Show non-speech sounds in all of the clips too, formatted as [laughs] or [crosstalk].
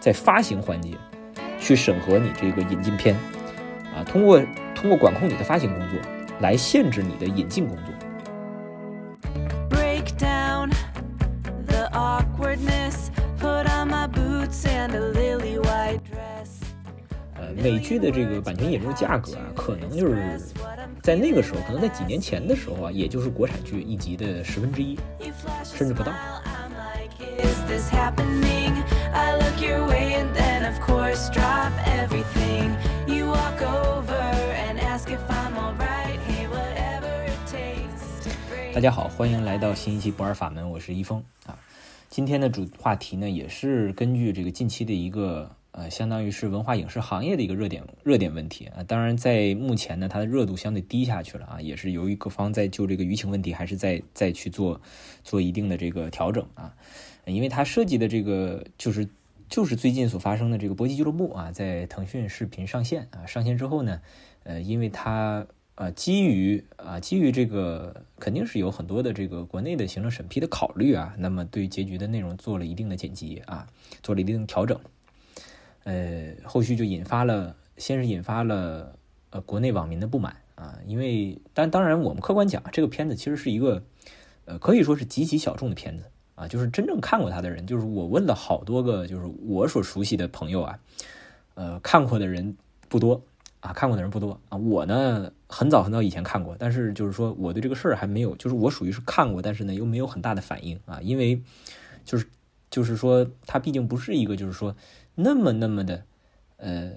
在发行环节去审核你这个引进片。啊通过通过管控你的发行工作来限制你的引进工作。Break down the awkwardness put on my boots and lily white dress. 呃美剧的这个版权引入价格啊可能就是在那个时候可能在几年前的时候啊也就是国产剧一集的十分之一甚至不到。Look your way and then, of course, drop everything. You walk over and ask if I'm all right Hey, whatever it takes to break. 大家好，欢迎来到新一期不二法门，我是一峰啊。今天的主话题呢，也是根据这个近期的一个呃，相当于是文化影视行业的一个热点热点问题啊。当然，在目前呢，它的热度相对低下去了啊，也是由于各方在就这个舆情问题，还是在再去做做一定的这个调整啊。因为它涉及的这个就是就是最近所发生的这个搏击俱乐部啊，在腾讯视频上线啊，上线之后呢，呃，因为它呃基于啊基于这个肯定是有很多的这个国内的行政审批的考虑啊，那么对结局的内容做了一定的剪辑啊，做了一定调整，呃，后续就引发了先是引发了呃国内网民的不满啊，因为但当然我们客观讲，这个片子其实是一个呃可以说是极其小众的片子。啊，就是真正看过他的人，就是我问了好多个，就是我所熟悉的朋友啊，呃，看过的人不多啊，看过的人不多啊。我呢，很早很早以前看过，但是就是说我对这个事儿还没有，就是我属于是看过，但是呢又没有很大的反应啊，因为就是就是说它毕竟不是一个就是说那么那么的呃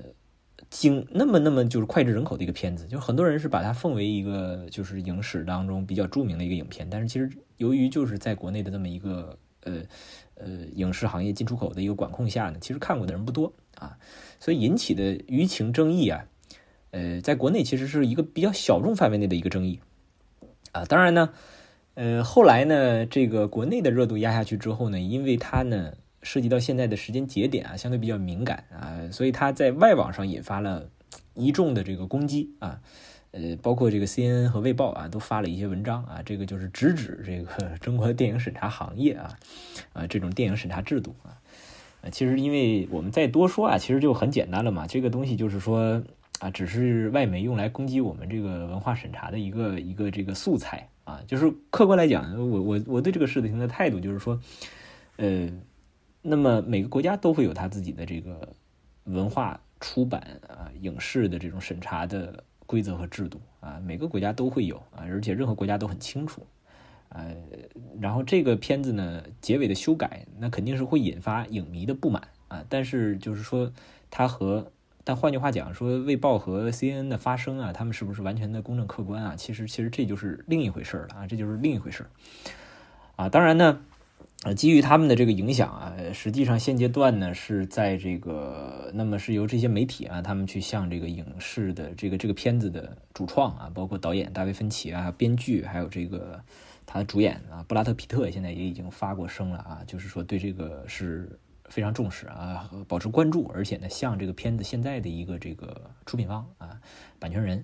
精那么那么就是脍炙人口的一个片子，就很多人是把它奉为一个就是影史当中比较著名的一个影片，但是其实由于就是在国内的这么一个呃呃影视行业进出口的一个管控下呢，其实看过的人不多啊，所以引起的舆情争议啊，呃，在国内其实是一个比较小众范围内的一个争议啊。当然呢，呃，后来呢，这个国内的热度压下去之后呢，因为它呢涉及到现在的时间节点啊，相对比较敏感啊，所以它在外网上引发了一众的这个攻击啊。呃，包括这个 CNN 和卫报啊，都发了一些文章啊，这个就是直指这个 [laughs] 中国电影审查行业啊，啊，这种电影审查制度啊，呃，其实因为我们再多说啊，其实就很简单了嘛，这个东西就是说啊，只是外媒用来攻击我们这个文化审查的一个一个这个素材啊，就是客观来讲，我我我对这个事情的态度就是说，呃，那么每个国家都会有他自己的这个文化出版啊、影视的这种审查的。规则和制度啊，每个国家都会有啊，而且任何国家都很清楚，呃，然后这个片子呢，结尾的修改，那肯定是会引发影迷的不满啊。但是就是说，它和但换句话讲，说《卫报》和 CNN 的发声啊，他们是不是完全的公正客观啊？其实其实这就是另一回事了啊，这就是另一回事啊。当然呢。呃，基于他们的这个影响啊，实际上现阶段呢是在这个，那么是由这些媒体啊，他们去向这个影视的这个这个片子的主创啊，包括导演大卫芬奇啊、编剧，还有这个他的主演啊布拉特皮特，现在也已经发过声了啊，就是说对这个是非常重视啊，保持关注，而且呢，向这个片子现在的一个这个出品方啊、版权人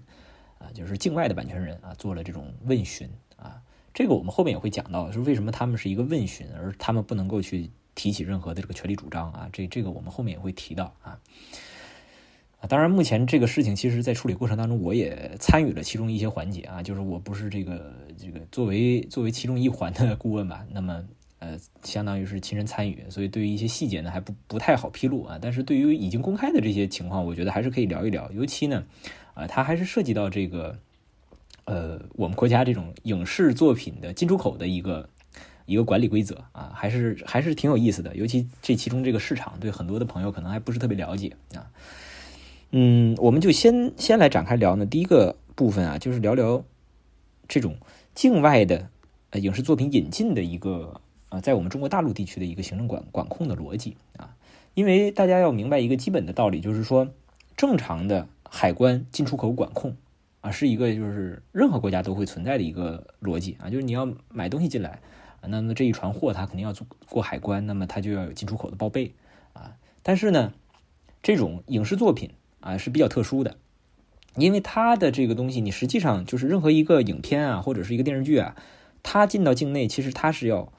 啊，就是境外的版权人啊，做了这种问询啊。这个我们后面也会讲到，是为什么他们是一个问询，而他们不能够去提起任何的这个权利主张啊？这这个我们后面也会提到啊。啊，当然，目前这个事情其实，在处理过程当中，我也参与了其中一些环节啊，就是我不是这个这个作为作为其中一环的顾问吧，那么呃，相当于是亲身参与，所以对于一些细节呢，还不不太好披露啊。但是对于已经公开的这些情况，我觉得还是可以聊一聊，尤其呢，啊，它还是涉及到这个。呃，我们国家这种影视作品的进出口的一个一个管理规则啊，还是还是挺有意思的。尤其这其中这个市场，对很多的朋友可能还不是特别了解啊。嗯，我们就先先来展开聊呢。第一个部分啊，就是聊聊这种境外的呃影视作品引进的一个啊，在我们中国大陆地区的一个行政管管控的逻辑啊。因为大家要明白一个基本的道理，就是说正常的海关进出口管控。是一个就是任何国家都会存在的一个逻辑啊，就是你要买东西进来啊，那么这一船货它肯定要过海关，那么它就要有进出口的报备啊。但是呢，这种影视作品啊是比较特殊的，因为它的这个东西，你实际上就是任何一个影片啊或者是一个电视剧啊，它进到境内，其实它是要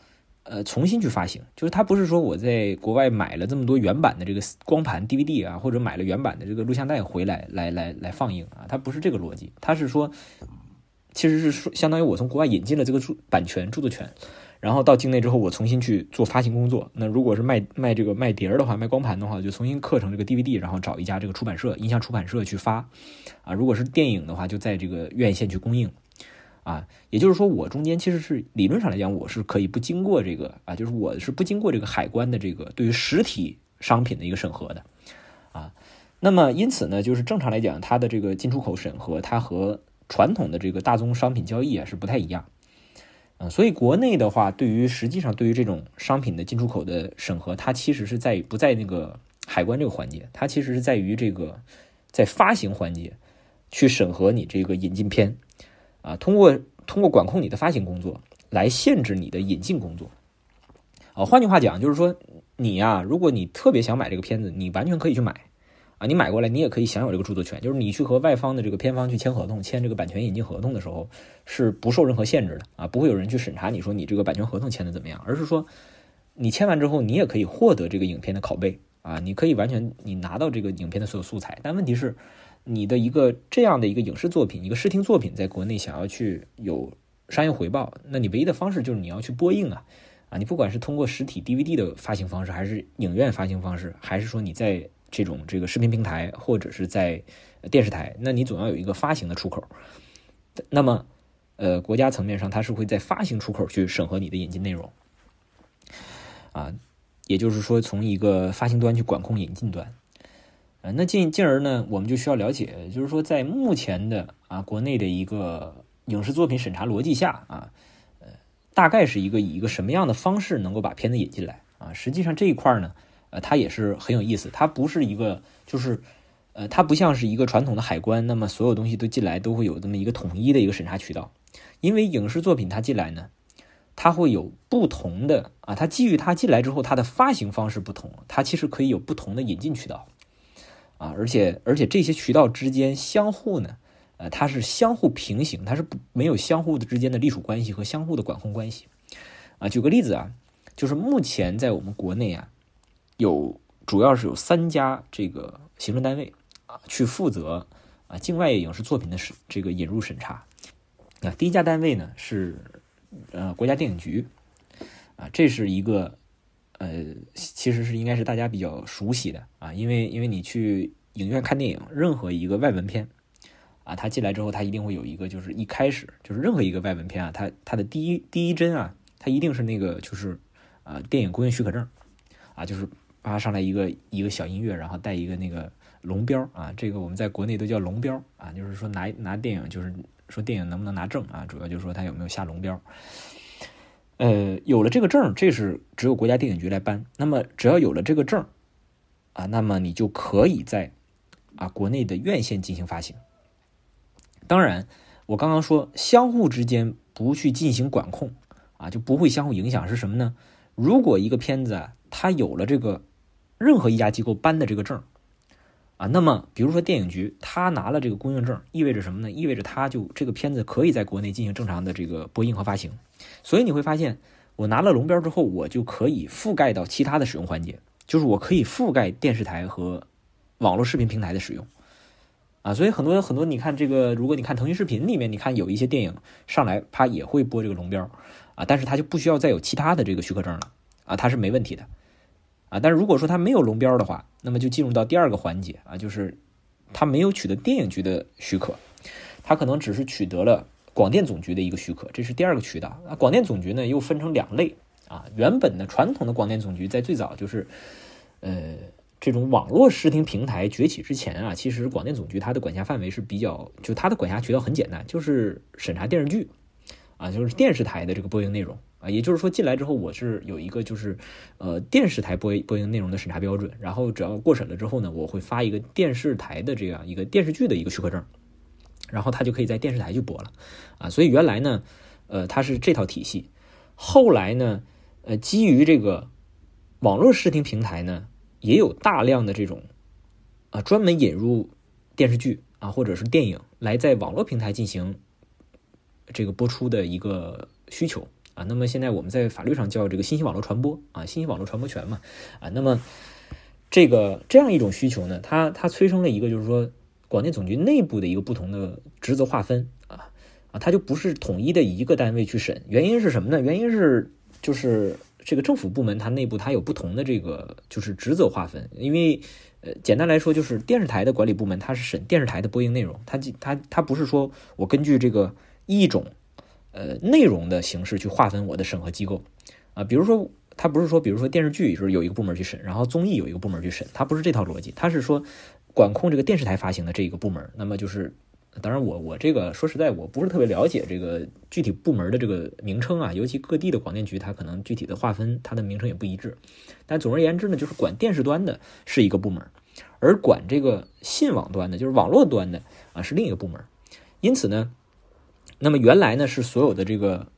呃重新去发行，就是它不是说我在国外买了这么多原版的这个光盘 DVD 啊，或者买了原版的这个录像带回来来来来放映啊，它不是这个逻辑，它是说其实是说相当于我从国外引进了这个著版权著作权。然后到境内之后，我重新去做发行工作。那如果是卖卖这个卖碟儿的话，卖光盘的话，就重新刻成这个 DVD，然后找一家这个出版社、音像出版社去发。啊，如果是电影的话，就在这个院线去供应。啊，也就是说，我中间其实是理论上来讲，我是可以不经过这个啊，就是我是不经过这个海关的这个对于实体商品的一个审核的。啊，那么因此呢，就是正常来讲，它的这个进出口审核，它和传统的这个大宗商品交易啊是不太一样。嗯，所以国内的话，对于实际上对于这种商品的进出口的审核，它其实是在不在那个海关这个环节，它其实是在于这个在发行环节去审核你这个引进片，啊，通过通过管控你的发行工作来限制你的引进工作。啊，换句话讲，就是说你呀，如果你特别想买这个片子，你完全可以去买。啊，你买过来，你也可以享有这个著作权。就是你去和外方的这个片方去签合同，签这个版权引进合同的时候，是不受任何限制的啊，不会有人去审查你说你这个版权合同签的怎么样，而是说你签完之后，你也可以获得这个影片的拷贝啊，你可以完全你拿到这个影片的所有素材。但问题是，你的一个这样的一个影视作品，一个视听作品，在国内想要去有商业回报，那你唯一的方式就是你要去播映啊啊，你不管是通过实体 DVD 的发行方式，还是影院发行方式，还是说你在这种这个视频平台或者是在电视台，那你总要有一个发行的出口。那么，呃，国家层面上，它是会在发行出口去审核你的引进内容，啊，也就是说，从一个发行端去管控引进端。那进进而呢，我们就需要了解，就是说，在目前的啊国内的一个影视作品审查逻辑下啊，呃，大概是一个以一个什么样的方式能够把片子引进来啊？实际上这一块呢。呃，它也是很有意思，它不是一个，就是，呃，它不像是一个传统的海关，那么所有东西都进来都会有这么一个统一的一个审查渠道，因为影视作品它进来呢，它会有不同的啊，它基于它进来之后它的发行方式不同，它其实可以有不同的引进渠道，啊，而且而且这些渠道之间相互呢，呃，它是相互平行，它是不没有相互的之间的隶属关系和相互的管控关系，啊，举个例子啊，就是目前在我们国内啊。有主要是有三家这个行政单位啊，去负责啊境外影视作品的审这个引入审查。啊，第一家单位呢是呃国家电影局啊，这是一个呃其实是应该是大家比较熟悉的啊，因为因为你去影院看电影，任何一个外文片啊，它进来之后，它一定会有一个就是一开始就是任何一个外文片啊，它它的第一第一帧啊，它一定是那个就是啊电影公映许可证啊，就是。发上来一个一个小音乐，然后带一个那个龙标啊，这个我们在国内都叫龙标啊，就是说拿拿电影，就是说电影能不能拿证啊，主要就是说它有没有下龙标。呃，有了这个证，这是只有国家电影局来颁。那么只要有了这个证啊，那么你就可以在啊国内的院线进行发行。当然，我刚刚说相互之间不去进行管控啊，就不会相互影响是什么呢？如果一个片子，它有了这个。任何一家机构颁的这个证啊，那么比如说电影局，他拿了这个供应证，意味着什么呢？意味着他就这个片子可以在国内进行正常的这个播映和发行。所以你会发现，我拿了龙标之后，我就可以覆盖到其他的使用环节，就是我可以覆盖电视台和网络视频平台的使用啊。所以很多很多，你看这个，如果你看腾讯视频里面，你看有一些电影上来，它也会播这个龙标啊，但是它就不需要再有其他的这个许可证了啊，它是没问题的。啊，但是如果说它没有龙标的话，那么就进入到第二个环节啊，就是它没有取得电影局的许可，它可能只是取得了广电总局的一个许可，这是第二个渠道。那广电总局呢，又分成两类啊。原本的传统的广电总局在最早就是，呃，这种网络视听平台崛起之前啊，其实广电总局它的管辖范围是比较，就它的管辖渠道很简单，就是审查电视剧啊，就是电视台的这个播映内容。啊，也就是说进来之后，我是有一个就是，呃，电视台播播映内容的审查标准，然后只要过审了之后呢，我会发一个电视台的这样一个电视剧的一个许可证，然后它就可以在电视台去播了，啊，所以原来呢，呃，它是这套体系，后来呢，呃，基于这个网络视听平台呢，也有大量的这种啊专门引入电视剧啊或者是电影来在网络平台进行这个播出的一个需求。啊。那么现在我们在法律上叫这个信息网络传播啊，信息网络传播权嘛啊。那么这个这样一种需求呢，它它催生了一个就是说广电总局内部的一个不同的职责划分啊啊，它就不是统一的一个单位去审。原因是什么呢？原因是就是这个政府部门它内部它有不同的这个就是职责划分，因为呃简单来说就是电视台的管理部门它是审电视台的播映内容，它它它不是说我根据这个一种呃内容的形式去划分我的审核机构啊，比如说。它不是说，比如说电视剧就是有一个部门去审，然后综艺有一个部门去审，它不是这套逻辑，它是说管控这个电视台发行的这一个部门。那么就是，当然我我这个说实在我不是特别了解这个具体部门的这个名称啊，尤其各地的广电局它可能具体的划分它的名称也不一致。但总而言之呢，就是管电视端的是一个部门，而管这个信网端的，就是网络端的啊是另一个部门。因此呢，那么原来呢是所有的这个。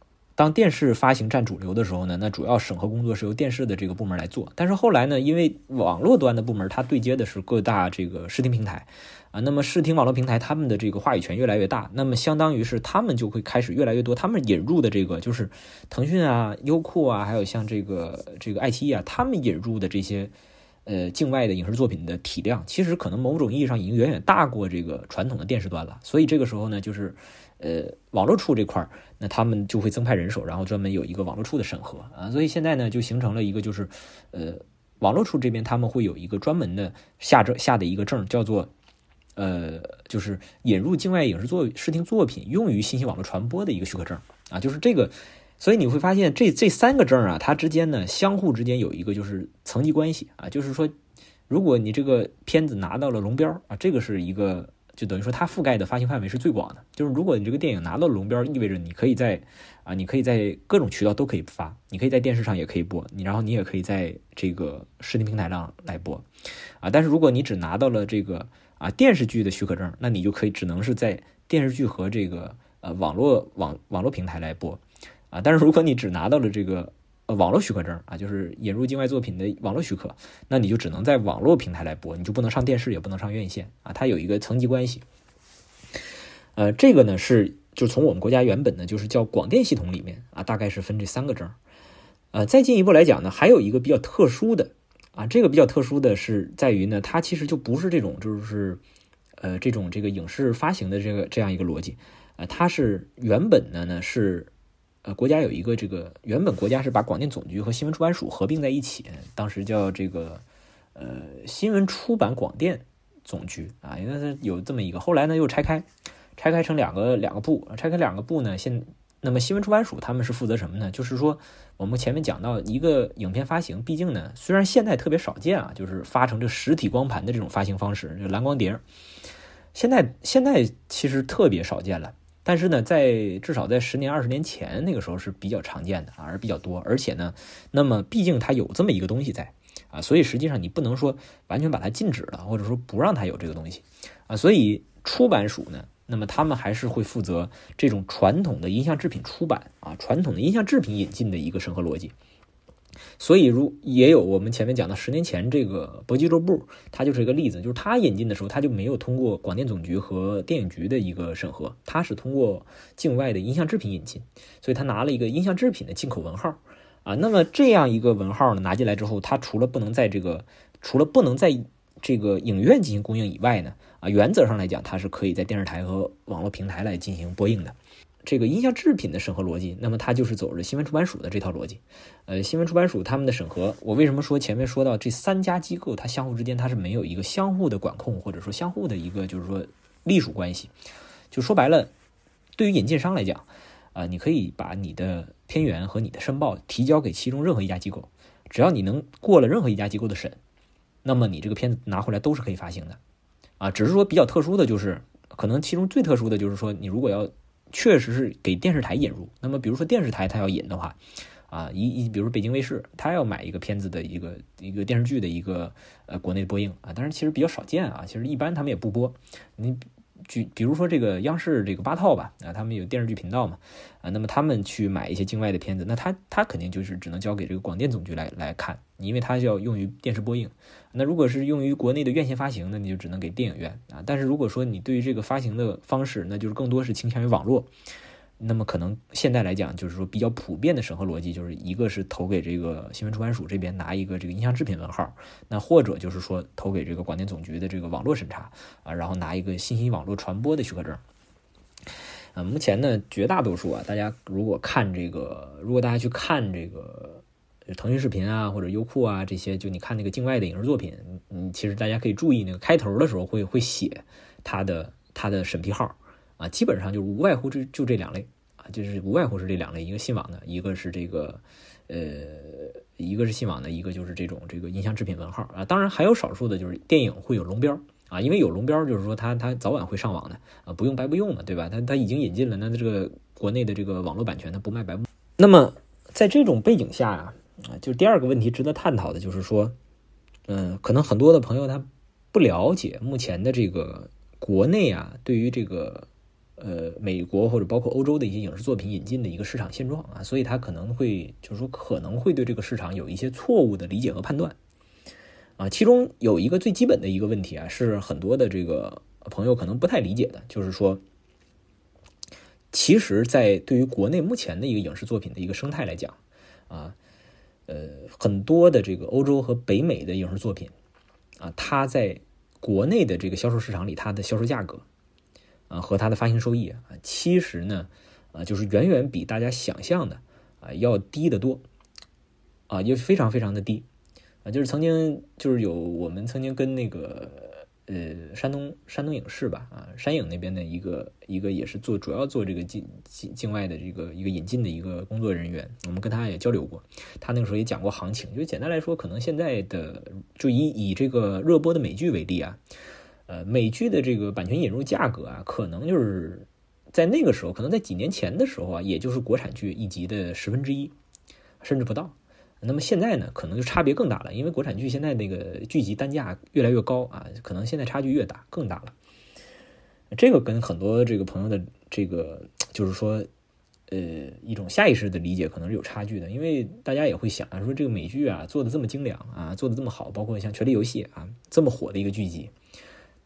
当电视发行占主流的时候呢，那主要审核工作是由电视的这个部门来做。但是后来呢，因为网络端的部门它对接的是各大这个视听平台啊，那么视听网络平台他们的这个话语权越来越大，那么相当于是他们就会开始越来越多，他们引入的这个就是腾讯啊、优酷啊，还有像这个这个爱奇艺啊，他们引入的这些呃境外的影视作品的体量，其实可能某种意义上已经远远大过这个传统的电视端了。所以这个时候呢，就是。呃，网络处这块儿，那他们就会增派人手，然后专门有一个网络处的审核啊，所以现在呢，就形成了一个就是，呃，网络处这边他们会有一个专门的下证下的一个证，叫做，呃，就是引入境外影视作视听作品用于信息网络传播的一个许可证啊，就是这个，所以你会发现这这三个证啊，它之间呢相互之间有一个就是层级关系啊，就是说，如果你这个片子拿到了龙标啊，这个是一个。就等于说，它覆盖的发行范围是最广的。就是如果你这个电影拿到龙标，意味着你可以在啊，你可以在各种渠道都可以发，你可以在电视上也可以播，你然后你也可以在这个视听平台上来播，啊，但是如果你只拿到了这个啊电视剧的许可证，那你就可以只能是在电视剧和这个呃网络网网络平台来播，啊，但是如果你只拿到了这个。网络许可证啊，就是引入境外作品的网络许可，那你就只能在网络平台来播，你就不能上电视，也不能上院线啊。它有一个层级关系。呃，这个呢是就从我们国家原本呢就是叫广电系统里面啊，大概是分这三个证。呃，再进一步来讲呢，还有一个比较特殊的啊，这个比较特殊的是在于呢，它其实就不是这种就是呃这种这个影视发行的这个这样一个逻辑啊，它是原本的呢是。呃，国家有一个这个，原本国家是把广电总局和新闻出版署合并在一起，当时叫这个呃新闻出版广电总局啊，应该是有这么一个。后来呢又拆开，拆开成两个两个部，拆开两个部呢，现那么新闻出版署他们是负责什么呢？就是说我们前面讲到一个影片发行，毕竟呢虽然现在特别少见啊，就是发成这实体光盘的这种发行方式，就蓝光碟，现在现在其实特别少见了。但是呢，在至少在十年、二十年前那个时候是比较常见的，而比较多。而且呢，那么毕竟它有这么一个东西在啊，所以实际上你不能说完全把它禁止了，或者说不让它有这个东西啊。所以出版署呢，那么他们还是会负责这种传统的音像制品出版啊，传统的音像制品引进的一个审核逻辑。所以，如也有我们前面讲的十年前这个搏击俱乐部，它就是一个例子，就是它引进的时候，它就没有通过广电总局和电影局的一个审核，它是通过境外的音像制品引进，所以它拿了一个音像制品的进口文号啊。那么这样一个文号呢，拿进来之后，它除了不能在这个除了不能在这个影院进行供应以外呢，啊，原则上来讲，它是可以在电视台和网络平台来进行播映的。这个音像制品的审核逻辑，那么它就是走着新闻出版署的这套逻辑。呃，新闻出版署他们的审核，我为什么说前面说到这三家机构，它相互之间它是没有一个相互的管控，或者说相互的一个就是说隶属关系。就说白了，对于引进商来讲，啊，你可以把你的片源和你的申报提交给其中任何一家机构，只要你能过了任何一家机构的审，那么你这个片子拿回来都是可以发行的。啊，只是说比较特殊的就是，可能其中最特殊的就是说，你如果要确实是给电视台引入。那么，比如说电视台它要引的话，啊，一一，比如说北京卫视，它要买一个片子的一个一个电视剧的一个呃国内播映啊，当然其实比较少见啊，其实一般他们也不播。你就比如说这个央视这个八套吧，啊，他们有电视剧频道嘛，啊，那么他们去买一些境外的片子，那他他肯定就是只能交给这个广电总局来来看，因为它要用于电视播映。那如果是用于国内的院线发行，那你就只能给电影院啊。但是如果说你对于这个发行的方式，那就是更多是倾向于网络，那么可能现在来讲，就是说比较普遍的审核逻辑，就是一个是投给这个新闻出版署这边拿一个这个音像制品文号，那或者就是说投给这个广电总局的这个网络审查啊，然后拿一个信息网络传播的许可证。啊，目前呢，绝大多数啊，大家如果看这个，如果大家去看这个腾讯视频啊或者优酷啊这些，就你看那个境外的影视作品，嗯，其实大家可以注意那个开头的时候会会写它的它的审批号。啊，基本上就是无外乎这就这两类啊，就是无外乎是这两类，一个信网的，一个是这个，呃，一个是信网的，一个就是这种这个音像制品文号啊。当然还有少数的就是电影会有龙标啊，因为有龙标就是说它它早晚会上网的啊，不用白不用嘛，对吧？它它已经引进了，那这个国内的这个网络版权它不卖白不。那么在这种背景下啊，啊，就第二个问题值得探讨的就是说，嗯，可能很多的朋友他不了解目前的这个国内啊，对于这个。呃，美国或者包括欧洲的一些影视作品引进的一个市场现状啊，所以他可能会就是说可能会对这个市场有一些错误的理解和判断啊。其中有一个最基本的一个问题啊，是很多的这个朋友可能不太理解的，就是说，其实，在对于国内目前的一个影视作品的一个生态来讲啊，呃，很多的这个欧洲和北美的影视作品啊，它在国内的这个销售市场里，它的销售价格。啊，和它的发行收益啊，其实呢，啊，就是远远比大家想象的啊要低得多，啊，也非常非常的低，啊，就是曾经就是有我们曾经跟那个呃山东山东影视吧，啊山影那边的一个一个也是做主要做这个境境境外的这个一个引进的一个工作人员，我们跟他也交流过，他那个时候也讲过行情，就简单来说，可能现在的就以以这个热播的美剧为例啊。呃，美剧的这个版权引入价格啊，可能就是在那个时候，可能在几年前的时候啊，也就是国产剧一集的十分之一，甚至不到。那么现在呢，可能就差别更大了，因为国产剧现在那个剧集单价越来越高啊，可能现在差距越大，更大了。这个跟很多这个朋友的这个就是说，呃，一种下意识的理解可能是有差距的，因为大家也会想啊，说这个美剧啊做的这么精良啊，做的这么好，包括像《权力游戏》啊这么火的一个剧集。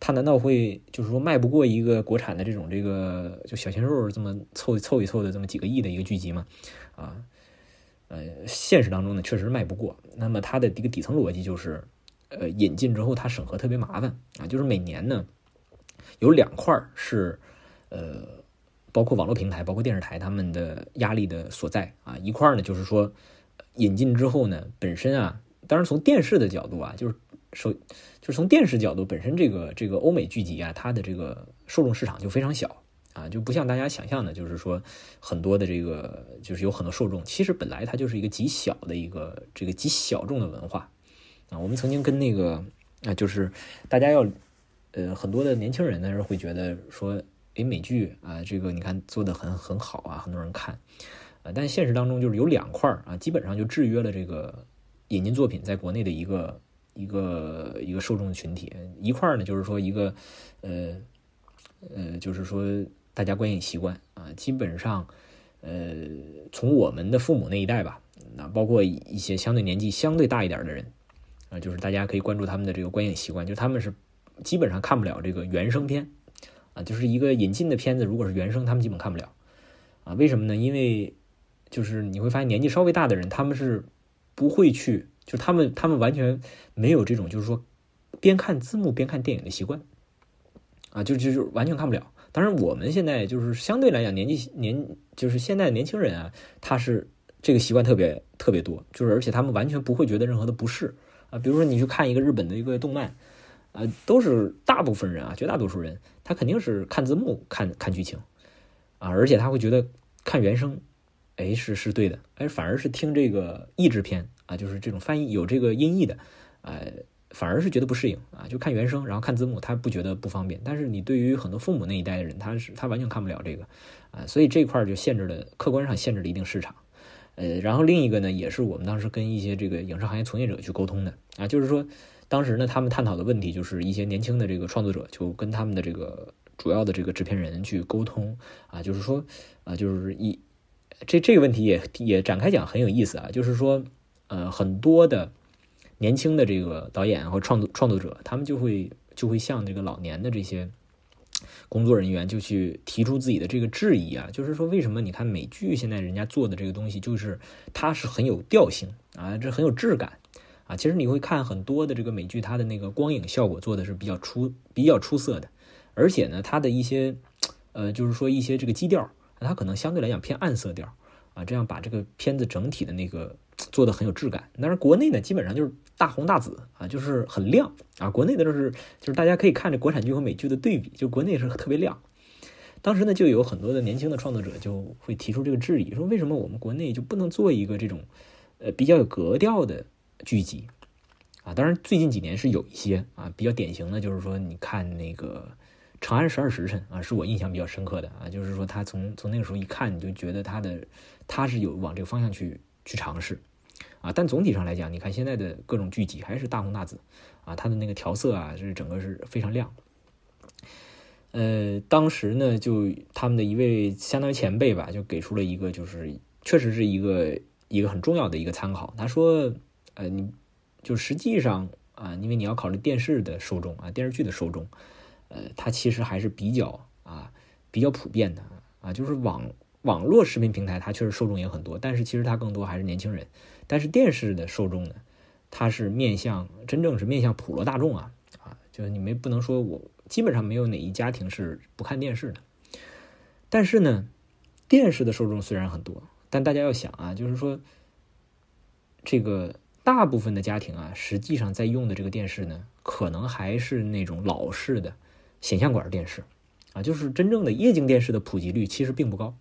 他难道会就是说卖不过一个国产的这种这个就小鲜肉这么凑凑一凑的这么几个亿的一个剧集吗？啊，呃，现实当中呢确实卖不过。那么它的一个底层逻辑就是，呃，引进之后它审核特别麻烦啊，就是每年呢有两块是呃，包括网络平台、包括电视台他们的压力的所在啊。一块呢就是说引进之后呢本身啊，当然从电视的角度啊，就是。首就是从电视角度，本身这个这个欧美剧集啊，它的这个受众市场就非常小啊，就不像大家想象的，就是说很多的这个就是有很多受众，其实本来它就是一个极小的一个这个极小众的文化啊。我们曾经跟那个啊，就是大家要呃很多的年轻人呢会觉得说，诶，美剧啊，这个你看做的很很好啊，很多人看啊，但现实当中就是有两块啊，基本上就制约了这个引进作品在国内的一个。一个一个受众群体一块儿呢，就是说一个，呃呃，就是说大家观影习惯啊，基本上，呃，从我们的父母那一代吧，那包括一些相对年纪相对大一点的人啊，就是大家可以关注他们的这个观影习惯，就他们是基本上看不了这个原声片啊，就是一个引进的片子，如果是原声，他们基本看不了啊。为什么呢？因为就是你会发现年纪稍微大的人，他们是不会去。就他们，他们完全没有这种，就是说边看字幕边看电影的习惯，啊，就就就完全看不了。当然，我们现在就是相对来讲，年纪年就是现在的年轻人啊，他是这个习惯特别特别多，就是而且他们完全不会觉得任何的不适啊。比如说你去看一个日本的一个动漫，啊，都是大部分人啊，绝大多数人他肯定是看字幕看看剧情啊，而且他会觉得看原声，哎，是是对的，哎，反而是听这个译制片。啊，就是这种翻译有这个音译的，呃，反而是觉得不适应啊。就看原声，然后看字幕，他不觉得不方便。但是你对于很多父母那一代的人，他是他完全看不了这个啊，所以这块就限制了，客观上限制了一定市场。呃，然后另一个呢，也是我们当时跟一些这个影视行业从业者去沟通的啊，就是说当时呢，他们探讨的问题就是一些年轻的这个创作者就跟他们的这个主要的这个制片人去沟通啊，就是说啊，就是一这这个问题也也展开讲很有意思啊，就是说。呃，很多的年轻的这个导演和创作创作者，他们就会就会向这个老年的这些工作人员就去提出自己的这个质疑啊，就是说为什么你看美剧现在人家做的这个东西，就是它是很有调性啊，这很有质感啊。其实你会看很多的这个美剧，它的那个光影效果做的是比较出比较出色的，而且呢，它的一些呃，就是说一些这个基调，它可能相对来讲偏暗色调啊，这样把这个片子整体的那个做的很有质感。但是国内呢，基本上就是大红大紫啊，就是很亮啊。国内的就是就是大家可以看着国产剧和美剧的对比，就国内是特别亮。当时呢，就有很多的年轻的创作者就会提出这个质疑，说为什么我们国内就不能做一个这种呃比较有格调的剧集啊？当然，最近几年是有一些啊比较典型的，就是说你看那个《长安十二时辰》啊，是我印象比较深刻的啊，就是说他从从那个时候一看，你就觉得他的他是有往这个方向去去尝试啊。但总体上来讲，你看现在的各种剧集还是大红大紫啊，它的那个调色啊，是整个是非常亮。呃，当时呢，就他们的一位相当于前辈吧，就给出了一个，就是确实是一个一个很重要的一个参考。他说，呃，你就实际上啊，因为你要考虑电视的受众啊，电视剧的受众，呃，它其实还是比较啊比较普遍的啊，就是网网络视频平台它确实受众也很多，但是其实它更多还是年轻人。但是电视的受众呢，它是面向真正是面向普罗大众啊啊，就是你们不能说我。基本上没有哪一家庭是不看电视的，但是呢，电视的受众虽然很多，但大家要想啊，就是说，这个大部分的家庭啊，实际上在用的这个电视呢，可能还是那种老式的显像管电视啊，就是真正的液晶电视的普及率其实并不高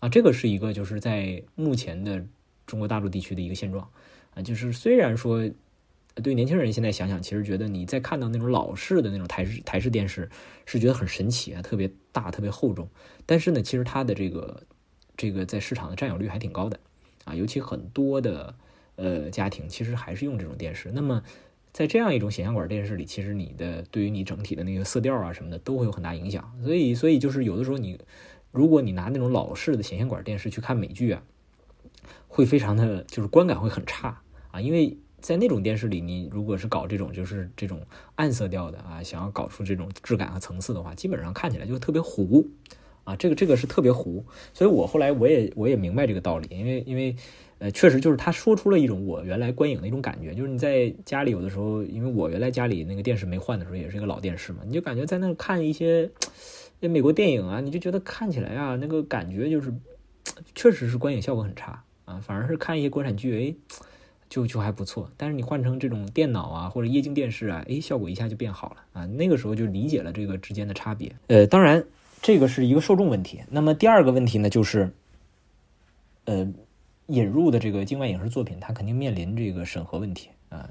啊，这个是一个就是在目前的中国大陆地区的一个现状啊，就是虽然说。对年轻人现在想想，其实觉得你在看到那种老式的那种台式台式电视，是觉得很神奇啊，特别大，特别厚重。但是呢，其实它的这个这个在市场的占有率还挺高的啊，尤其很多的呃家庭其实还是用这种电视。那么在这样一种显像管电视里，其实你的对于你整体的那个色调啊什么的都会有很大影响。所以，所以就是有的时候你如果你拿那种老式的显像管电视去看美剧啊，会非常的就是观感会很差啊，因为。在那种电视里，你如果是搞这种就是这种暗色调的啊，想要搞出这种质感和层次的话，基本上看起来就特别糊啊。这个这个是特别糊，所以我后来我也我也明白这个道理，因为因为呃，确实就是他说出了一种我原来观影的一种感觉，就是你在家里有的时候，因为我原来家里那个电视没换的时候也是一个老电视嘛，你就感觉在那看一些那美国电影啊，你就觉得看起来啊那个感觉就是确实是观影效果很差啊，反而是看一些国产剧哎。就就还不错，但是你换成这种电脑啊或者液晶电视啊，哎，效果一下就变好了啊。那个时候就理解了这个之间的差别。呃，当然这个是一个受众问题。那么第二个问题呢，就是呃引入的这个境外影视作品，它肯定面临这个审核问题啊。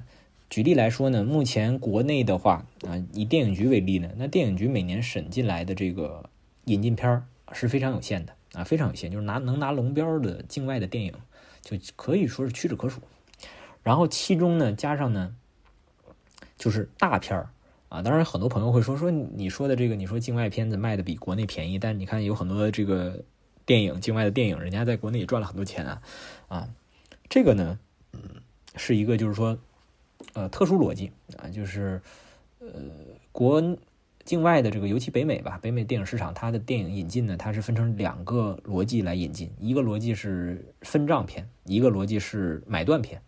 举例来说呢，目前国内的话啊，以电影局为例呢，那电影局每年审进来的这个引进片儿是非常有限的啊，非常有限，就是拿能拿龙标的境外的电影，就可以说是屈指可数。然后其中呢，加上呢，就是大片儿啊。当然，很多朋友会说说你说的这个，你说境外片子卖的比国内便宜，但是你看有很多这个电影，境外的电影，人家在国内也赚了很多钱啊啊。这个呢，嗯，是一个就是说，呃，特殊逻辑啊，就是呃，国境外的这个，尤其北美吧，北美电影市场，它的电影引进呢，它是分成两个逻辑来引进，一个逻辑是分账片，一个逻辑是买断片。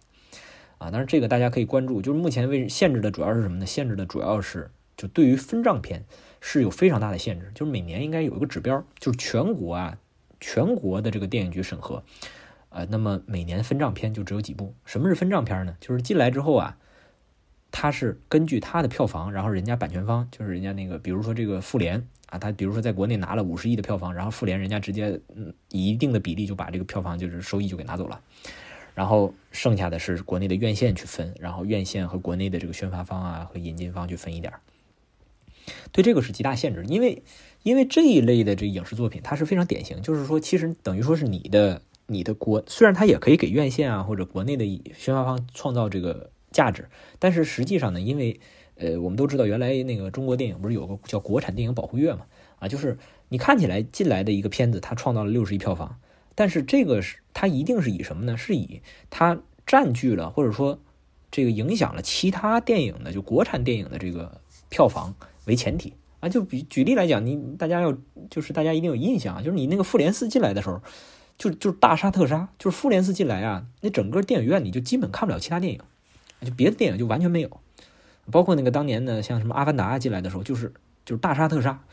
啊，但是这个大家可以关注，就是目前为限制的主要是什么呢？限制的主要是就对于分账片是有非常大的限制，就是每年应该有一个指标，就是全国啊，全国的这个电影局审核，呃，那么每年分账片就只有几部。什么是分账片呢？就是进来之后啊，它是根据它的票房，然后人家版权方就是人家那个，比如说这个复联啊，他比如说在国内拿了五十亿的票房，然后复联人家直接嗯以一定的比例就把这个票房就是收益就给拿走了。然后剩下的是国内的院线去分，然后院线和国内的这个宣发方啊和引进方去分一点对这个是极大限制，因为因为这一类的这影视作品它是非常典型，就是说其实等于说是你的你的国，虽然它也可以给院线啊或者国内的宣发方创造这个价值，但是实际上呢，因为呃我们都知道原来那个中国电影不是有个叫国产电影保护月嘛啊，就是你看起来进来的一个片子，它创造了六十亿票房。但是这个是它一定是以什么呢？是以它占据了或者说这个影响了其他电影的就国产电影的这个票房为前提啊。就比举例来讲，你大家要就是大家一定有印象啊，就是你那个复联四进来的时候，就就是大杀特杀，就是复联四进来啊，那整个电影院你就基本看不了其他电影，就别的电影就完全没有，包括那个当年的像什么《阿凡达》进来的时候，就是就是大杀特杀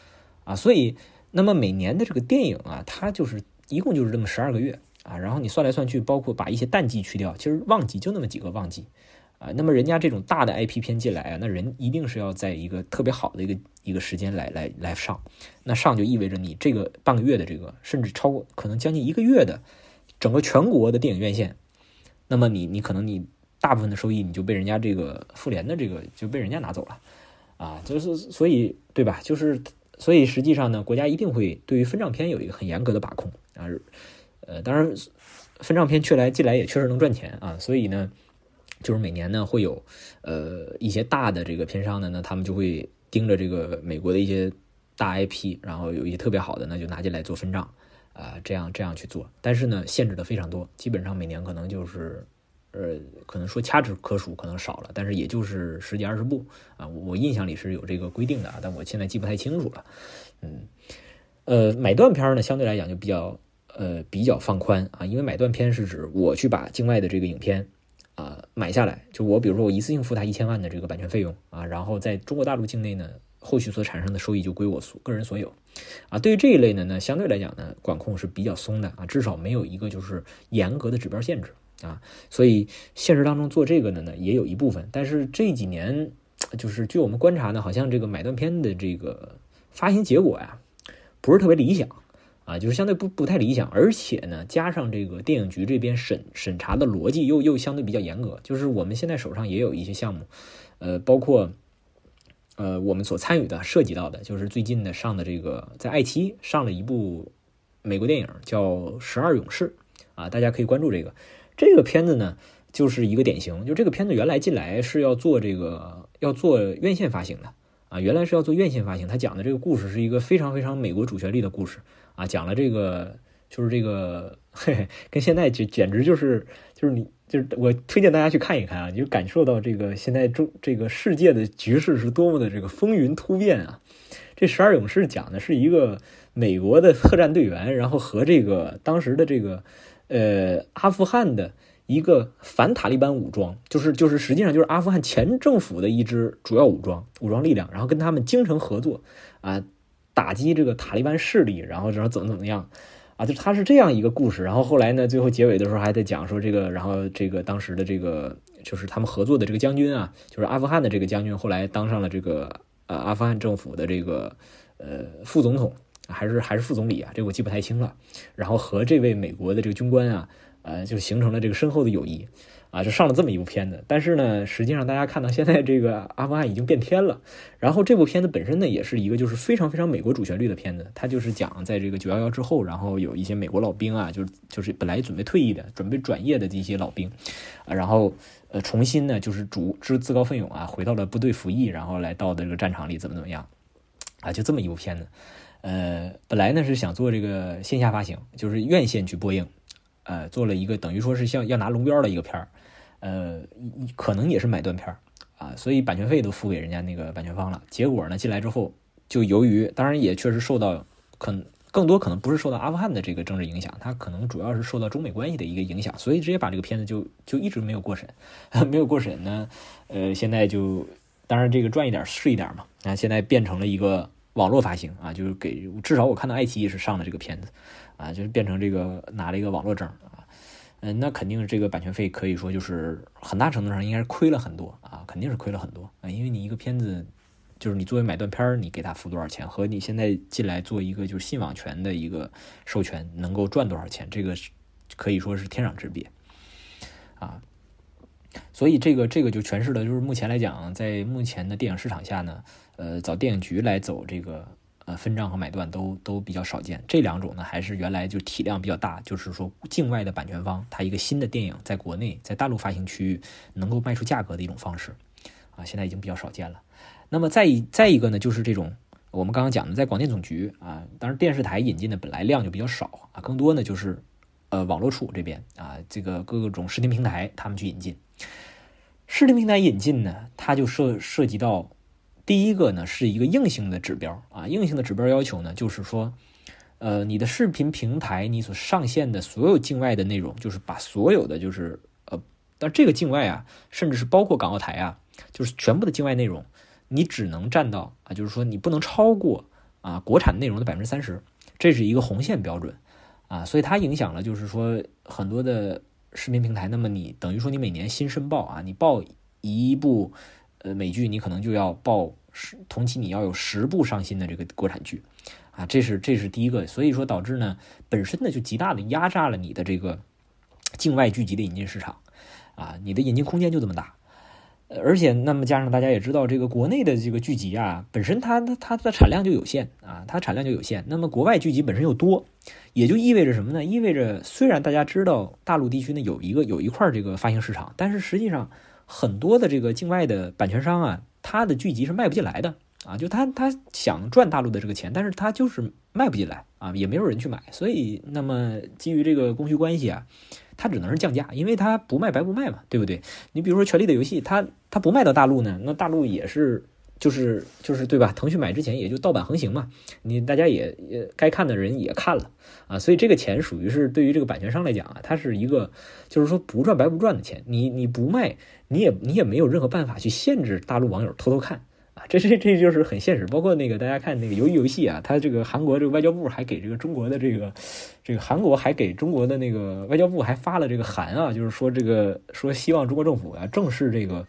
啊。所以，那么每年的这个电影啊，它就是一共就是这么十二个月啊，然后你算来算去，包括把一些淡季去掉，其实旺季就那么几个旺季。啊，那么人家这种大的 IP 片进来啊，那人一定是要在一个特别好的一个一个时间来来来上，那上就意味着你这个半个月的这个，甚至超过可能将近一个月的整个全国的电影院线，那么你你可能你大部分的收益你就被人家这个复联的这个就被人家拿走了，啊，就是所以对吧？就是所以实际上呢，国家一定会对于分账片有一个很严格的把控啊，呃，当然分账片去来进来也确实能赚钱啊，所以呢。就是每年呢会有，呃一些大的这个片商的呢，他们就会盯着这个美国的一些大 IP，然后有一些特别好的，那就拿进来做分账，啊这样这样去做。但是呢限制的非常多，基本上每年可能就是，呃可能说掐指可数，可能少了，但是也就是十几二十部啊。我印象里是有这个规定的，但我现在记不太清楚了。嗯，呃买断片呢相对来讲就比较呃比较放宽啊，因为买断片是指我去把境外的这个影片。啊，买下来就我，比如说我一次性付他一千万的这个版权费用啊，然后在中国大陆境内呢，后续所产生的收益就归我所个人所有，啊，对于这一类呢，呢相对来讲呢，管控是比较松的啊，至少没有一个就是严格的指标限制啊，所以现实当中做这个的呢，也有一部分，但是这几年就是据我们观察呢，好像这个买断片的这个发行结果呀，不是特别理想。啊，就是相对不不太理想，而且呢，加上这个电影局这边审审查的逻辑又又相对比较严格。就是我们现在手上也有一些项目，呃，包括呃我们所参与的、涉及到的，就是最近的上的这个在爱奇艺上了一部美国电影叫《十二勇士》啊，大家可以关注这个这个片子呢，就是一个典型。就这个片子原来进来是要做这个要做院线发行的啊，原来是要做院线发行，他讲的这个故事是一个非常非常美国主旋律的故事。啊，讲了这个，就是这个，嘿嘿，跟现在简简直就是，就是你，就是我推荐大家去看一看啊，你就感受到这个现在中这个世界的局势是多么的这个风云突变啊！这十二勇士讲的是一个美国的特战队员，然后和这个当时的这个呃阿富汗的一个反塔利班武装，就是就是实际上就是阿富汗前政府的一支主要武装武装力量，然后跟他们精诚合作啊。打击这个塔利班势力，然后然后怎么怎么样，啊，就他是这样一个故事。然后后来呢，最后结尾的时候还在讲说这个，然后这个当时的这个就是他们合作的这个将军啊，就是阿富汗的这个将军，后来当上了这个呃阿富汗政府的这个呃副总统，还是还是副总理啊，这个我记不太清了。然后和这位美国的这个军官啊，呃，就形成了这个深厚的友谊。啊，就上了这么一部片子，但是呢，实际上大家看到现在这个阿富汗已经变天了。然后这部片子本身呢，也是一个就是非常非常美国主旋律的片子。它就是讲在这个九幺幺之后，然后有一些美国老兵啊，就是就是本来准备退役的、准备转业的这些老兵，啊，然后呃重新呢就是主自自告奋勇啊，回到了部队服役，然后来到的这个战场里怎么怎么样，啊，就这么一部片子。呃，本来呢是想做这个线下发行，就是院线去播映，呃，做了一个等于说是像要拿龙标的一个片儿。呃，可能也是买断片儿啊，所以版权费都付给人家那个版权方了。结果呢，进来之后，就由于当然也确实受到，可能更多可能不是受到阿富汗的这个政治影响，它可能主要是受到中美关系的一个影响，所以直接把这个片子就就一直没有过审，[laughs] 没有过审呢。呃，现在就当然这个赚一点是一点嘛，那现在变成了一个网络发行啊，就是给至少我看到爱奇艺是上了这个片子啊，就是变成这个拿了一个网络证。嗯，那肯定这个版权费可以说就是很大程度上应该是亏了很多啊，肯定是亏了很多啊，因为你一个片子，就是你作为买断片儿，你给他付多少钱，和你现在进来做一个就是信网权的一个授权，能够赚多少钱，这个可以说是天壤之别啊。所以这个这个就诠释了，就是目前来讲，在目前的电影市场下呢，呃，找电影局来走这个。呃，分账和买断都都比较少见，这两种呢还是原来就体量比较大，就是说境外的版权方，他一个新的电影在国内在大陆发行区域能够卖出价格的一种方式，啊，现在已经比较少见了。那么再一再一个呢，就是这种我们刚刚讲的，在广电总局啊，当然电视台引进的本来量就比较少啊，更多呢就是呃网络处这边啊，这个各种视听平台他们去引进，视听平台引进呢，它就涉涉及到第一个呢是一个硬性的指标啊，硬性的指标要求呢就是说，呃，你的视频平台你所上线的所有境外的内容，就是把所有的就是呃，但这个境外啊，甚至是包括港澳台啊，就是全部的境外内容，你只能占到啊，就是说你不能超过啊国产内容的百分之三十，这是一个红线标准啊，所以它影响了就是说很多的视频平台，那么你等于说你每年新申报啊，你报一部。呃，美剧你可能就要报十同期你要有十部上新的这个国产剧，啊，这是这是第一个，所以说导致呢，本身呢就极大的压榨了你的这个境外剧集的引进市场，啊，你的引进空间就这么大，而且那么加上大家也知道，这个国内的这个剧集啊，本身它它它的产量就有限啊，它产量就有限，那么国外剧集本身又多，也就意味着什么呢？意味着虽然大家知道大陆地区呢有一个有一块这个发行市场，但是实际上。很多的这个境外的版权商啊，他的剧集是卖不进来的啊，就他他想赚大陆的这个钱，但是他就是卖不进来啊，也没有人去买，所以那么基于这个供需关系啊，他只能是降价，因为他不卖白不卖嘛，对不对？你比如说《权力的游戏》，他他不卖到大陆呢，那大陆也是。就是就是对吧？腾讯买之前也就盗版横行嘛，你大家也也该看的人也看了啊，所以这个钱属于是对于这个版权商来讲啊，它是一个就是说不赚白不赚的钱。你你不卖，你也你也没有任何办法去限制大陆网友偷偷看啊，这这这就是很现实。包括那个大家看那个鱿鱼游戏啊，它这个韩国这个外交部还给这个中国的这个这个韩国还给中国的那个外交部还发了这个函啊，就是说这个说希望中国政府啊正视这个。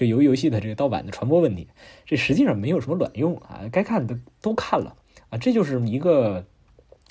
这游游戏的这个盗版的传播问题，这实际上没有什么卵用啊！该看的都看了啊，这就是一个，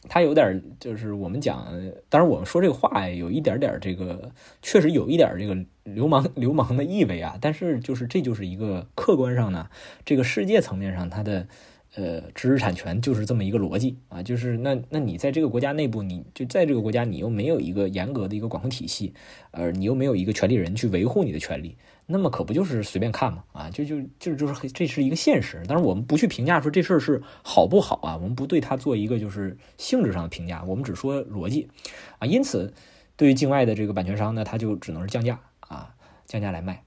他有点就是我们讲，当然我们说这个话有一点点这个，确实有一点这个流氓 [laughs] 流氓的意味啊。但是就是这就是一个客观上呢，这个世界层面上它的呃知识产权就是这么一个逻辑啊，就是那那你在这个国家内部，你就在这个国家你又没有一个严格的一个管控体系，呃，你又没有一个权利人去维护你的权利。那么可不就是随便看嘛？啊，就就就就是这是一个现实。但是我们不去评价说这事儿是好不好啊，我们不对它做一个就是性质上的评价，我们只说逻辑啊。因此，对于境外的这个版权商呢，他就只能是降价啊，降价来卖。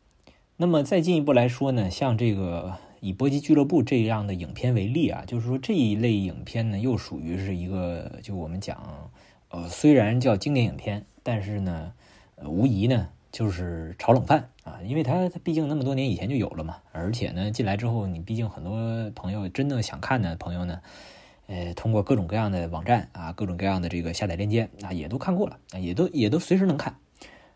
那么再进一步来说呢，像这个以《搏击俱乐部》这样的影片为例啊，就是说这一类影片呢，又属于是一个就我们讲，呃，虽然叫经典影片，但是呢，无疑呢。就是炒冷饭啊，因为它它毕竟那么多年以前就有了嘛，而且呢进来之后，你毕竟很多朋友真的想看的朋友呢，呃，通过各种各样的网站啊，各种各样的这个下载链接啊，也都看过了啊，也都也都随时能看，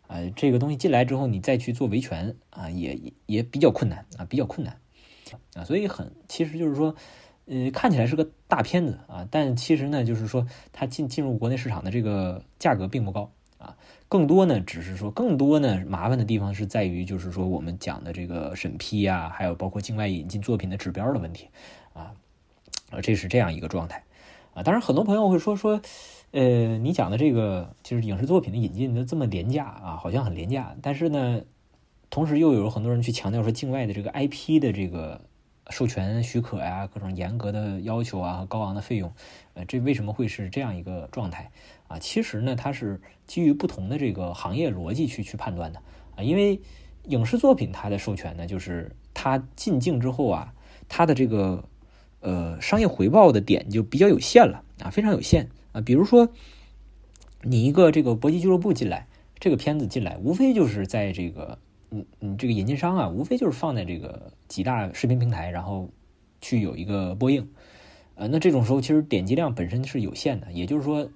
呃，这个东西进来之后，你再去做维权啊，也也比较困难啊，比较困难啊，所以很其实就是说，呃，看起来是个大片子啊，但其实呢，就是说它进进入国内市场的这个价格并不高。更多呢，只是说更多呢，麻烦的地方是在于，就是说我们讲的这个审批啊，还有包括境外引进作品的指标的问题，啊，这是这样一个状态，啊，当然很多朋友会说说，呃，你讲的这个就是影视作品的引进的这么廉价啊，好像很廉价，但是呢，同时又有很多人去强调说境外的这个 IP 的这个授权许可呀，各种严格的要求啊高昂的费用，呃，这为什么会是这样一个状态？啊，其实呢，它是基于不同的这个行业逻辑去去判断的啊，因为影视作品它的授权呢，就是它进境之后啊，它的这个呃商业回报的点就比较有限了啊，非常有限啊。比如说你一个这个搏击俱乐部进来，这个片子进来，无非就是在这个嗯嗯这个引进商啊，无非就是放在这个几大视频平台，然后去有一个播映，呃，那这种时候其实点击量本身是有限的，也就是说。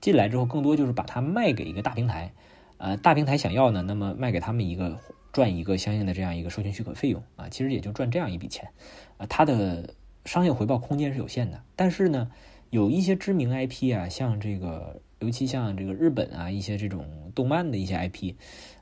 进来之后，更多就是把它卖给一个大平台，呃，大平台想要呢，那么卖给他们一个赚一个相应的这样一个授权许可费用啊，其实也就赚这样一笔钱，啊，它的商业回报空间是有限的。但是呢，有一些知名 IP 啊，像这个，尤其像这个日本啊一些这种动漫的一些 IP，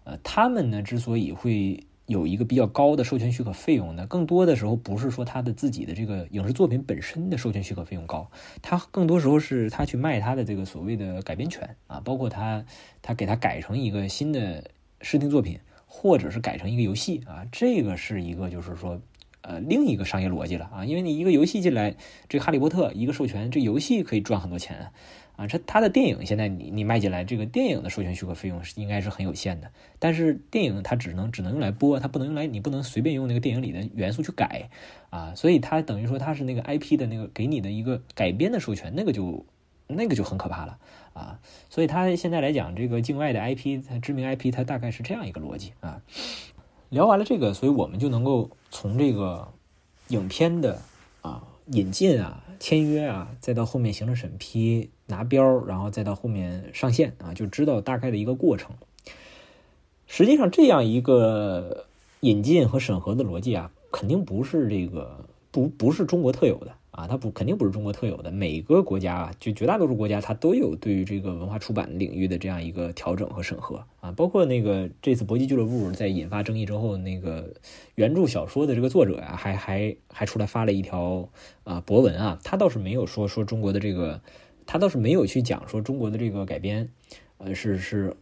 呃，他们呢之所以会。有一个比较高的授权许可费用呢，更多的时候不是说他的自己的这个影视作品本身的授权许可费用高，他更多时候是他去卖他的这个所谓的改编权啊，包括他他给他改成一个新的视听作品，或者是改成一个游戏啊，这个是一个就是说呃另一个商业逻辑了啊，因为你一个游戏进来，这哈利波特一个授权，这游戏可以赚很多钱啊，这他的电影现在你你卖进来，这个电影的授权许可费用是应该是很有限的，但是电影它只能只能用来播，它不能用来你不能随便用那个电影里的元素去改啊，所以它等于说它是那个 IP 的那个给你的一个改编的授权，那个就那个就很可怕了啊，所以它现在来讲，这个境外的 IP，它知名 IP，它大概是这样一个逻辑啊。聊完了这个，所以我们就能够从这个影片的啊引进啊、签约啊，再到后面行政审批、拿标，然后再到后面上线啊，就知道大概的一个过程。实际上，这样一个引进和审核的逻辑啊，肯定不是这个不不是中国特有的啊，它不肯定不是中国特有的。每个国家啊，就绝大多数国家，它都有对于这个文化出版领域的这样一个调整和审核啊。包括那个这次搏击俱乐部在引发争议之后，那个原著小说的这个作者呀、还还还出来发了一条啊博文啊，他倒是没有说说中国的这个，他倒是没有去讲说中国的这个改编，呃是是。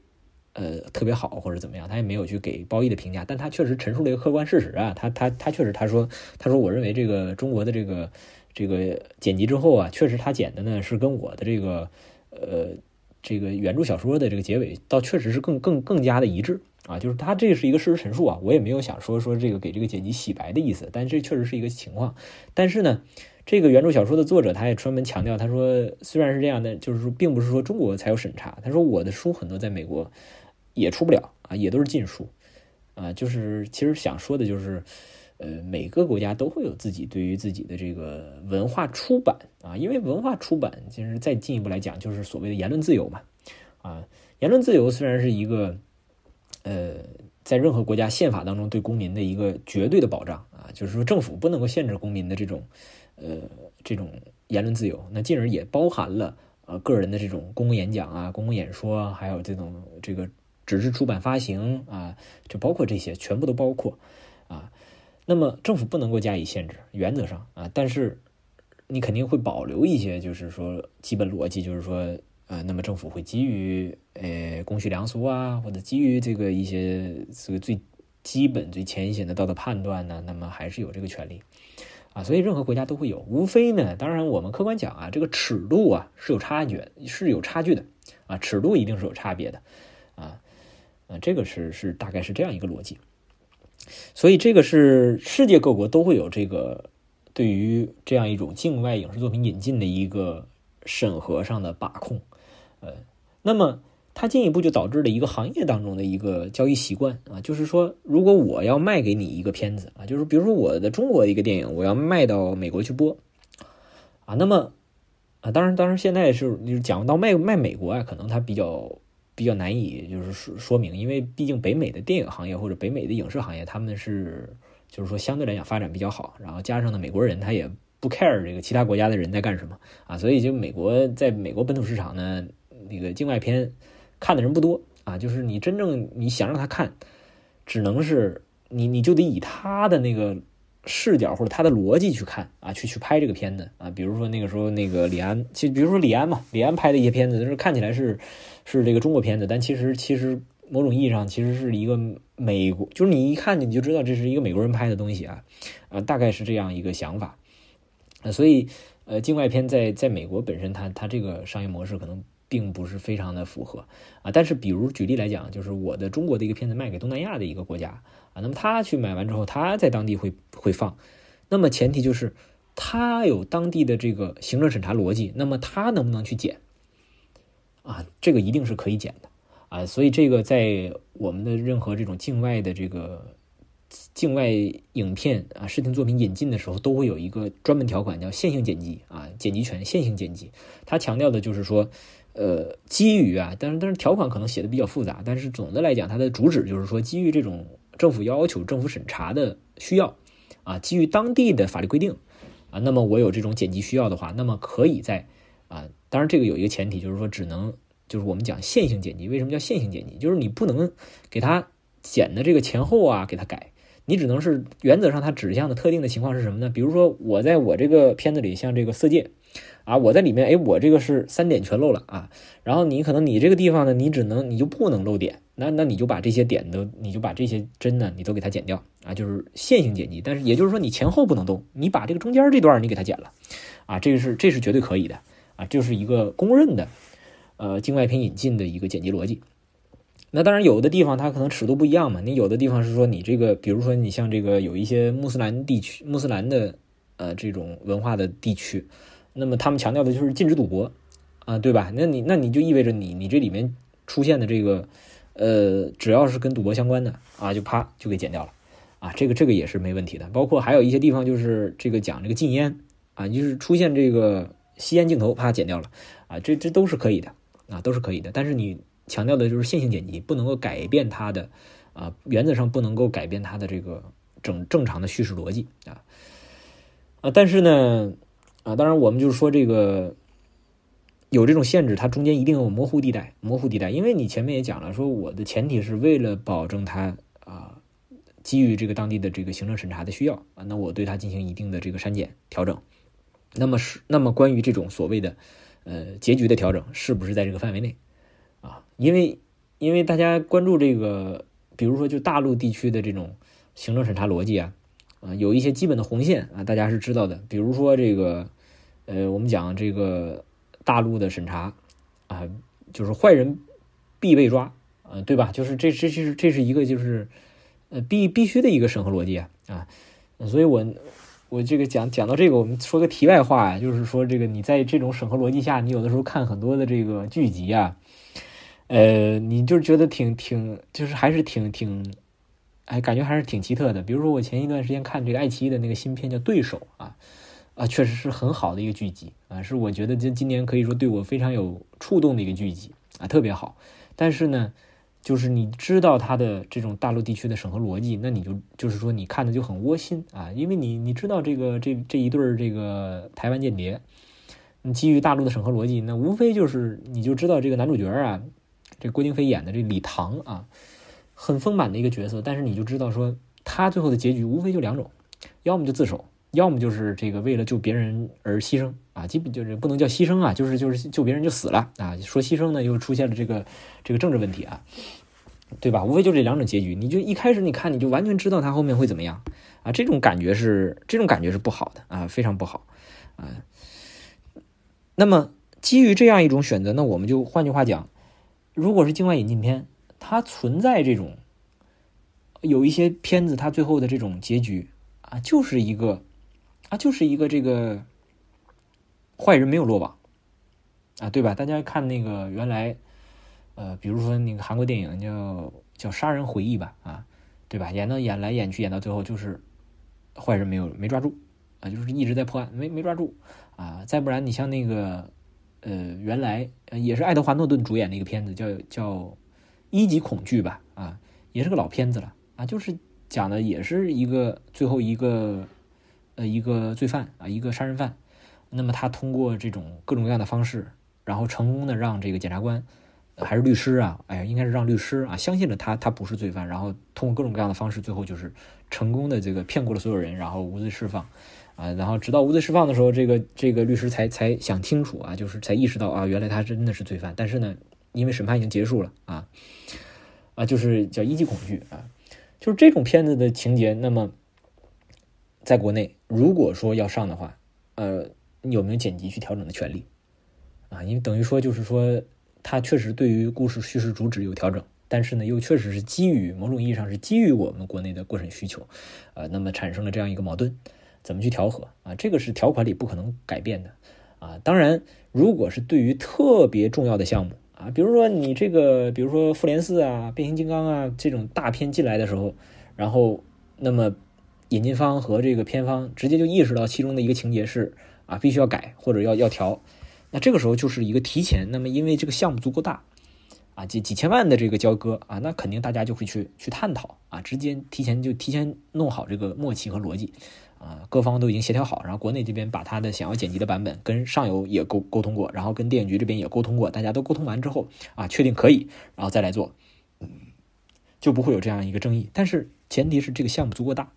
呃，特别好或者怎么样，他也没有去给褒义的评价，但他确实陈述了一个客观事实啊，他他他确实他说他说我认为这个中国的这个这个剪辑之后啊，确实他剪的呢是跟我的这个呃这个原著小说的这个结尾倒确实是更更更加的一致啊，就是他这是一个事实陈述啊，我也没有想说说这个给这个剪辑洗白的意思，但这确实是一个情况，但是呢。这个原著小说的作者，他也专门强调，他说虽然是这样的，就是说，并不是说中国才有审查。他说我的书很多在美国也出不了啊，也都是禁书啊。就是其实想说的就是，呃，每个国家都会有自己对于自己的这个文化出版啊，因为文化出版其实再进一步来讲，就是所谓的言论自由嘛啊。言论自由虽然是一个呃，在任何国家宪法当中对公民的一个绝对的保障啊，就是说政府不能够限制公民的这种。呃，这种言论自由，那进而也包含了呃个人的这种公共演讲啊、公共演说，还有这种这个纸质出版发行啊，就包括这些，全部都包括啊。那么政府不能够加以限制，原则上啊，但是你肯定会保留一些，就是说基本逻辑，就是说呃，那么政府会基于呃公序良俗啊，或者基于这个一些这个最基本、最浅显的道德判断呢，那么还是有这个权利。啊，所以任何国家都会有，无非呢，当然我们客观讲啊，这个尺度啊是有差距，是有差距的，啊，尺度一定是有差别的，啊，啊，这个是是大概是这样一个逻辑，所以这个是世界各国都会有这个对于这样一种境外影视作品引进的一个审核上的把控，呃，那么。它进一步就导致了一个行业当中的一个交易习惯啊，就是说，如果我要卖给你一个片子啊，就是比如说我的中国的一个电影，我要卖到美国去播啊，那么啊，当然，当然现在是就是讲到卖卖美国啊，可能它比较比较难以就是说说明，因为毕竟北美的电影行业或者北美的影视行业，他们是就是说相对来讲发展比较好，然后加上呢，美国人他也不 care 这个其他国家的人在干什么啊，所以就美国在美国本土市场呢，那个境外片。看的人不多啊，就是你真正你想让他看，只能是你你就得以他的那个视角或者他的逻辑去看啊，去去拍这个片子啊。比如说那个时候那个李安，其实比如说李安嘛，李安拍的一些片子，就是看起来是是这个中国片子，但其实其实某种意义上其实是一个美国，就是你一看你就知道这是一个美国人拍的东西啊，啊，大概是这样一个想法。所以呃，境外片在在美国本身，它它这个商业模式可能。并不是非常的符合啊，但是比如举例来讲，就是我的中国的一个片子卖给东南亚的一个国家啊，那么他去买完之后，他在当地会会放，那么前提就是他有当地的这个行政审查逻辑，那么他能不能去剪啊？这个一定是可以剪的啊，所以这个在我们的任何这种境外的这个境外影片啊视听作品引进的时候，都会有一个专门条款叫线性剪辑啊，剪辑权线性剪辑，它强调的就是说。呃，基于啊，但是但是条款可能写的比较复杂，但是总的来讲，它的主旨就是说，基于这种政府要求、政府审查的需要，啊，基于当地的法律规定，啊，那么我有这种剪辑需要的话，那么可以在啊，当然这个有一个前提，就是说只能就是我们讲线性剪辑，为什么叫线性剪辑？就是你不能给它剪的这个前后啊，给它改，你只能是原则上它指向的特定的情况是什么呢？比如说我在我这个片子里，像这个色戒。啊，我在里面，哎，我这个是三点全漏了啊，然后你可能你这个地方呢，你只能你就不能漏点那那你就把这些点都，你就把这些针呢，你都给它剪掉啊，就是线性剪辑。但是也就是说，你前后不能动，你把这个中间这段你给它剪了啊，这个是这是绝对可以的啊，就是一个公认的呃境外片引进的一个剪辑逻辑。那当然，有的地方它可能尺度不一样嘛。你有的地方是说你这个，比如说你像这个有一些穆斯兰地区、穆斯兰的呃这种文化的地区，那么他们强调的就是禁止赌博啊，对吧？那你那你就意味着你你这里面出现的这个呃，只要是跟赌博相关的啊，就啪就给剪掉了啊。这个这个也是没问题的。包括还有一些地方就是这个讲这个禁烟啊，就是出现这个吸烟镜头，啪剪掉了啊，这这都是可以的啊，都是可以的。但是你。强调的就是线性剪辑，不能够改变它的啊，原则上不能够改变它的这个正正常的叙事逻辑啊啊，但是呢啊，当然我们就是说这个有这种限制，它中间一定有模糊地带，模糊地带，因为你前面也讲了，说我的前提是为了保证它啊，基于这个当地的这个行政审查的需要啊，那我对它进行一定的这个删减调整，那么是那么关于这种所谓的呃结局的调整，是不是在这个范围内啊？因为，因为大家关注这个，比如说就大陆地区的这种行政审查逻辑啊，啊，有一些基本的红线啊，大家是知道的。比如说这个，呃，我们讲这个大陆的审查啊，就是坏人必被抓啊，对吧？就是这这这是这是一个就是呃必必须的一个审核逻辑啊啊，所以我我这个讲讲到这个，我们说个题外话啊，就是说这个你在这种审核逻辑下，你有的时候看很多的这个剧集啊。呃，你就觉得挺挺，就是还是挺挺，哎，感觉还是挺奇特的。比如说，我前一段时间看这个爱奇艺的那个新片叫《对手》啊，啊，确实是很好的一个剧集啊，是我觉得今今年可以说对我非常有触动的一个剧集啊，特别好。但是呢，就是你知道它的这种大陆地区的审核逻辑，那你就就是说你看的就很窝心啊，因为你你知道这个这这一对儿这个台湾间谍，你基于大陆的审核逻辑，那无非就是你就知道这个男主角啊。这郭京飞演的这李唐啊，很丰满的一个角色，但是你就知道说他最后的结局无非就两种，要么就自首，要么就是这个为了救别人而牺牲啊，基本就是不能叫牺牲啊，就是就是救别人就死了啊。说牺牲呢，又出现了这个这个政治问题啊，对吧？无非就这两种结局，你就一开始你看你就完全知道他后面会怎么样啊，这种感觉是这种感觉是不好的啊，非常不好啊。那么基于这样一种选择，那我们就换句话讲。如果是境外引进片，它存在这种有一些片子，它最后的这种结局啊，就是一个他，就是一个这个坏人没有落网啊，对吧？大家看那个原来呃，比如说那个韩国电影叫叫《杀人回忆》吧，啊，对吧？演到演来演去，演到最后就是坏人没有没抓住啊，就是一直在破案，没没抓住啊。再不然，你像那个。呃，原来也是爱德华诺顿主演的一个片子，叫叫《一级恐惧》吧，啊，也是个老片子了啊，就是讲的也是一个最后一个呃一个罪犯啊，一个杀人犯，那么他通过这种各种各样的方式，然后成功的让这个检察官还是律师啊，哎呀，应该是让律师啊相信了他，他不是罪犯，然后通过各种各样的方式，最后就是成功的这个骗过了所有人，然后无罪释放。啊，然后直到无罪释放的时候，这个这个律师才才想清楚啊，就是才意识到啊，原来他真的是罪犯。但是呢，因为审判已经结束了啊，啊，就是叫一级恐惧啊，就是这种片子的情节。那么，在国内如果说要上的话，呃，你有没有剪辑去调整的权利啊？因为等于说就是说，他确实对于故事叙事主旨有调整，但是呢，又确实是基于某种意义上是基于我们国内的过审需求，呃，那么产生了这样一个矛盾。怎么去调和啊？这个是条款里不可能改变的啊。当然，如果是对于特别重要的项目啊，比如说你这个，比如说《复联四》啊、《变形金刚》啊这种大片进来的时候，然后那么引进方和这个片方直接就意识到其中的一个情节是啊必须要改或者要要调，那这个时候就是一个提前。那么因为这个项目足够大啊，几几千万的这个交割啊，那肯定大家就会去去探讨啊，直接提前就提前弄好这个默契和逻辑。啊，各方都已经协调好，然后国内这边把他的想要剪辑的版本跟上游也沟沟通过，然后跟电影局这边也沟通过，大家都沟通完之后啊，确定可以，然后再来做，就不会有这样一个争议。但是前提是这个项目足够大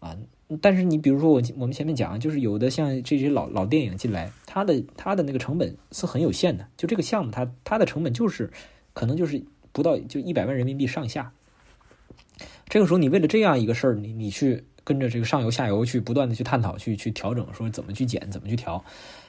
啊。但是你比如说我我们前面讲，就是有的像这些老老电影进来，它的它的那个成本是很有限的，就这个项目它它的成本就是可能就是不到就一百万人民币上下。这个时候，你为了这样一个事儿，你你去跟着这个上游下游去不断的去探讨、去去调整，说怎么去减、怎么去调，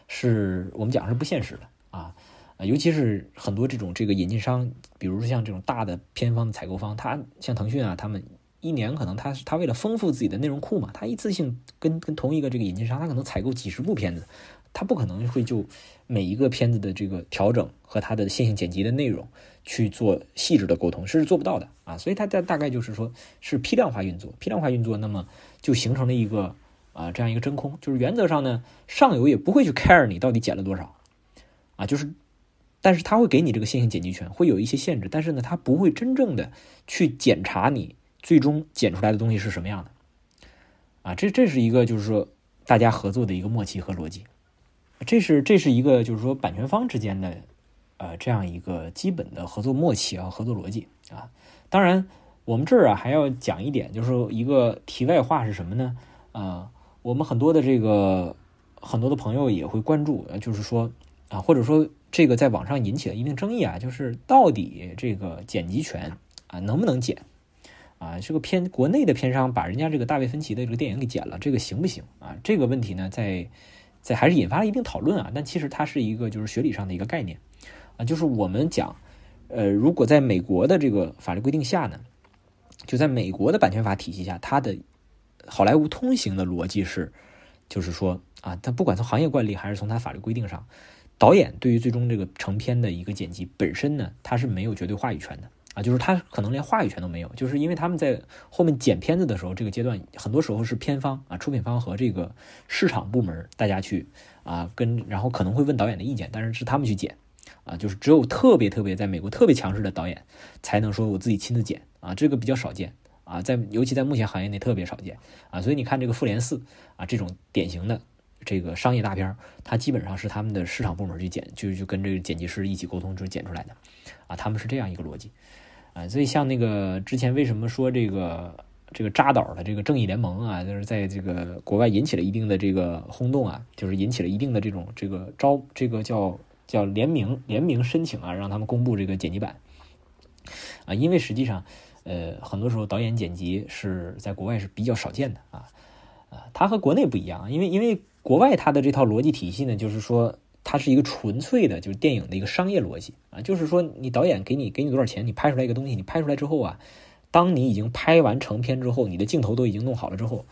是我们讲是不现实的啊。啊，尤其是很多这种这个引进商，比如说像这种大的偏方的采购方，他像腾讯啊，他们一年可能他是他为了丰富自己的内容库嘛，他一次性跟跟同一个这个引进商，他可能采购几十部片子，他不可能会就每一个片子的这个调整和他的线性剪辑的内容去做细致的沟通，是做不到的啊。所以他大大概就是说是批量化运作，批量化运作，那么就形成了一个啊这样一个真空，就是原则上呢，上游也不会去 care 你到底剪了多少啊，就是。但是它会给你这个线性剪辑权，会有一些限制，但是呢，它不会真正的去检查你最终剪出来的东西是什么样的，啊，这这是一个就是说大家合作的一个默契和逻辑，这是这是一个就是说版权方之间的呃这样一个基本的合作默契啊合作逻辑啊。当然，我们这儿啊还要讲一点，就是说一个题外话是什么呢？啊，我们很多的这个很多的朋友也会关注，就是说啊，或者说。这个在网上引起了一定争议啊，就是到底这个剪辑权啊能不能剪啊？这个片国内的片商把人家这个大卫芬奇的这个电影给剪了，这个行不行啊？这个问题呢，在在还是引发了一定讨论啊。但其实它是一个就是学理上的一个概念啊，就是我们讲，呃，如果在美国的这个法律规定下呢，就在美国的版权法体系下，它的好莱坞通行的逻辑是，就是说啊，它不管从行业惯例还是从它法律规定上。导演对于最终这个成片的一个剪辑本身呢，他是没有绝对话语权的啊，就是他可能连话语权都没有，就是因为他们在后面剪片子的时候，这个阶段很多时候是片方啊、出品方和这个市场部门大家去啊跟，然后可能会问导演的意见，但是是他们去剪啊，就是只有特别特别在美国特别强势的导演才能说我自己亲自剪啊，这个比较少见啊，在尤其在目前行业内特别少见啊，所以你看这个复联四啊这种典型的。这个商业大片儿它基本上是他们的市场部门去剪，就就跟这个剪辑师一起沟通就剪出来的，啊，他们是这样一个逻辑，啊，所以像那个之前为什么说这个这个扎导的这个正义联盟啊，就是在这个国外引起了一定的这个轰动啊，就是引起了一定的这种这个招这个叫叫联名联名申请啊，让他们公布这个剪辑版，啊，因为实际上呃很多时候导演剪辑是在国外是比较少见的啊，啊，它和国内不一样，因为因为。国外它的这套逻辑体系呢，就是说它是一个纯粹的，就是电影的一个商业逻辑啊，就是说你导演给你给你多少钱，你拍出来一个东西，你拍出来之后啊，当你已经拍完成片之后，你的镜头都已经弄好了之后，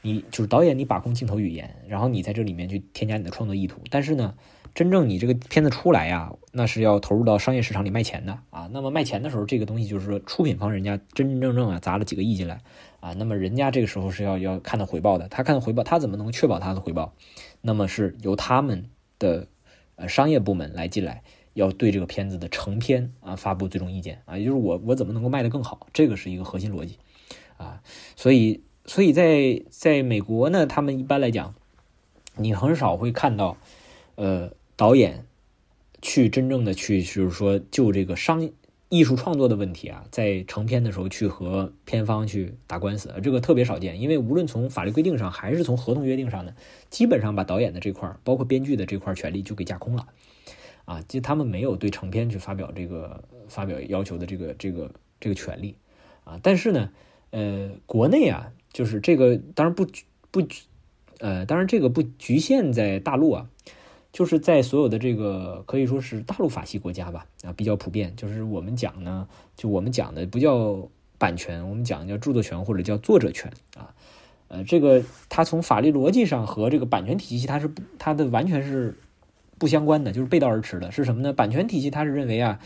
你就是导演你把控镜头语言，然后你在这里面去添加你的创作意图，但是呢，真正你这个片子出来呀，那是要投入到商业市场里卖钱的啊，那么卖钱的时候，这个东西就是说出品方人家真真正正啊砸了几个亿进来。啊，那么人家这个时候是要要看到回报的，他看到回报，他怎么能确保他的回报？那么是由他们的呃商业部门来进来，要对这个片子的成片啊发布最终意见啊，也就是我我怎么能够卖得更好？这个是一个核心逻辑啊，所以所以在在美国呢，他们一般来讲，你很少会看到呃导演去真正的去就是说就这个商。艺术创作的问题啊，在成片的时候去和片方去打官司，这个特别少见。因为无论从法律规定上，还是从合同约定上呢，基本上把导演的这块包括编剧的这块权利就给架空了，啊，就他们没有对成片去发表这个发表要求的这个这个这个权利，啊，但是呢，呃，国内啊，就是这个当然不不，呃，当然这个不局限在大陆啊。就是在所有的这个可以说是大陆法系国家吧，啊，比较普遍。就是我们讲呢，就我们讲的不叫版权，我们讲叫著作权或者叫作者权啊。呃，这个它从法律逻辑上和这个版权体系它是它的完全是不相关的，就是背道而驰的。是什么呢？版权体系它是认为啊，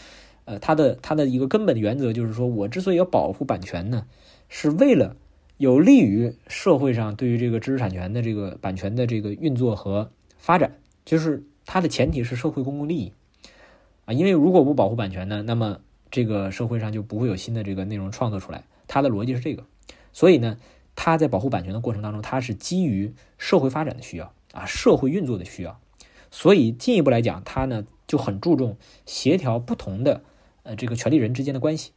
呃，它的它的一个根本原则就是说我之所以要保护版权呢，是为了有利于社会上对于这个知识产权的这个版权的这个运作和发展。就是它的前提是社会公共利益啊，因为如果不保护版权呢，那么这个社会上就不会有新的这个内容创作出来。它的逻辑是这个，所以呢，它在保护版权的过程当中，它是基于社会发展的需要啊，社会运作的需要。所以进一步来讲，它呢就很注重协调不同的呃这个权利人之间的关系。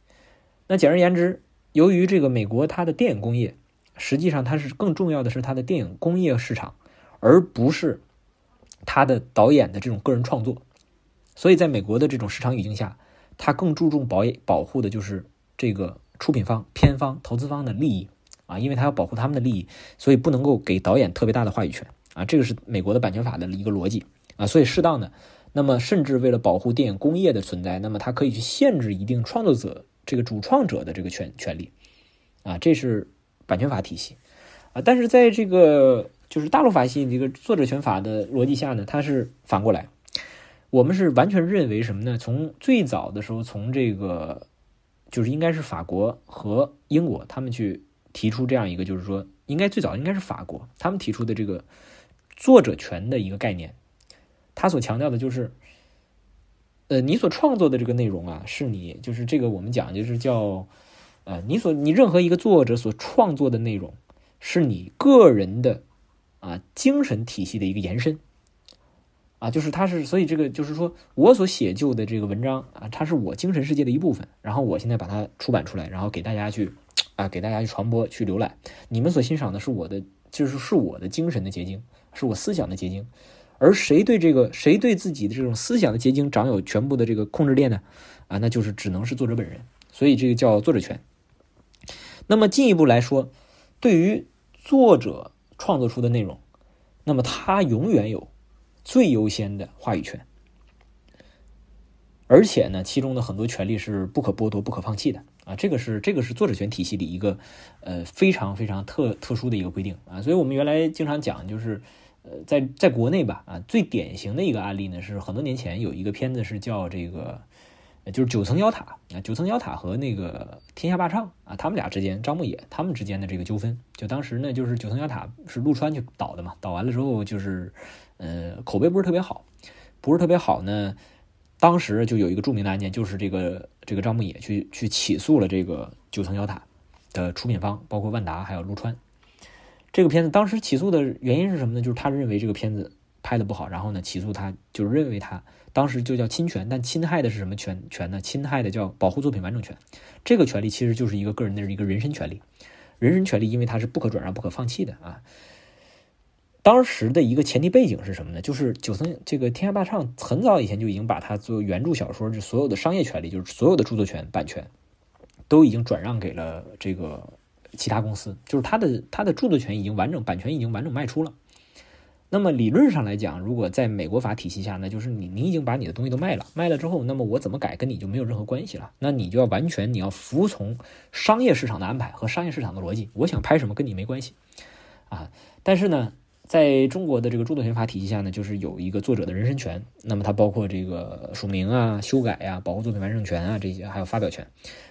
那简而言之，由于这个美国它的电影工业，实际上它是更重要的是它的电影工业市场，而不是。他的导演的这种个人创作，所以在美国的这种市场语境下，他更注重保保护的就是这个出品方、片方、投资方的利益。啊，因为他要保护他们的利益，所以不能够给导演特别大的话语权。啊，这个是美国的版权法的一个逻辑。啊，所以适当的，那么甚至为了保护电影工业的存在，那么它可以去限制一定创作者这个主创者的这个权权利。啊，这是版权法体系。啊，但是在这个就是大陆法系这个作者权法的逻辑下呢，它是反过来。我们是完全认为什么呢？从最早的时候，从这个就是应该是法国和英国他们去提出这样一个，就是说应该最早应该是法国他们提出的这个作者权的一个概念。他所强调的就是，呃，你所创作的这个内容啊，是你就是这个我们讲就是叫，呃，你所你任何一个作者所创作的内容，是你个人的啊精神体系的一个延伸。啊，就是它是，所以这个就是说我所写就的这个文章啊，它是我精神世界的一部分。然后我现在把它出版出来，然后给大家去啊，给大家去传播、去浏览。你们所欣赏的是我的，就是是我的精神的结晶，是我思想的结晶。而谁对这个，谁对自己的这种思想的结晶掌有全部的这个控制链呢？啊，那就是只能是作者本人。所以这个叫作者权。那么进一步来说，对于作者创作出的内容，那么他永远有。最优先的话语权，而且呢，其中的很多权利是不可剥夺、不可放弃的啊！这个是这个是作者权体系里一个呃非常非常特特殊的一个规定啊！所以我们原来经常讲，就是呃在在国内吧啊，最典型的一个案例呢是很多年前有一个片子是叫这个就是九层妖塔啊，九层妖塔和那个天下霸唱啊，他们俩之间张牧野他们之间的这个纠纷，就当时呢就是九层妖塔是陆川去导的嘛，导完了之后就是。呃，口碑不是特别好，不是特别好呢。当时就有一个著名的案件，就是这个这个张牧野去去起诉了这个九层妖塔的出品方，包括万达还有陆川。这个片子当时起诉的原因是什么呢？就是他认为这个片子拍的不好，然后呢起诉他，就认为他当时就叫侵权，但侵害的是什么权权呢？侵害的叫保护作品完整权。这个权利其实就是一个个人的一个人身权利，人身权利因为它是不可转让、不可放弃的啊。当时的一个前提背景是什么呢？就是九层这个天下霸唱很早以前就已经把它做原著小说，就所有的商业权利，就是所有的著作权版权，都已经转让给了这个其他公司，就是他的他的著作权已经完整，版权已经完整卖出了。那么理论上来讲，如果在美国法体系下，那就是你你已经把你的东西都卖了，卖了之后，那么我怎么改跟你就没有任何关系了。那你就要完全你要服从商业市场的安排和商业市场的逻辑，我想拍什么跟你没关系啊。但是呢。在中国的这个著作权法体系下呢，就是有一个作者的人身权，那么它包括这个署名啊、修改呀、保护作品完整权啊这些，还有发表权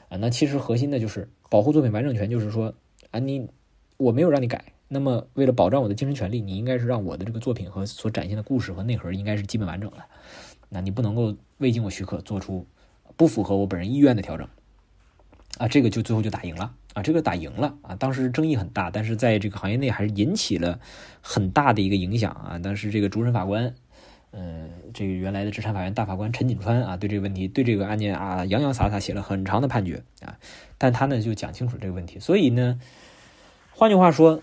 啊。那其实核心的就是保护作品完整权，就是说啊，你我没有让你改，那么为了保障我的精神权利，你应该是让我的这个作品和所展现的故事和内核应该是基本完整的，那你不能够未经我许可做出不符合我本人意愿的调整啊，这个就最后就打赢了。啊，这个打赢了啊！当时争议很大，但是在这个行业内还是引起了很大的一个影响啊。当时这个主审法官，嗯，这个原来的资产法院大法官陈锦川啊，对这个问题，对这个案件啊，洋洋洒洒写了很长的判决啊。但他呢就讲清楚这个问题，所以呢，换句话说，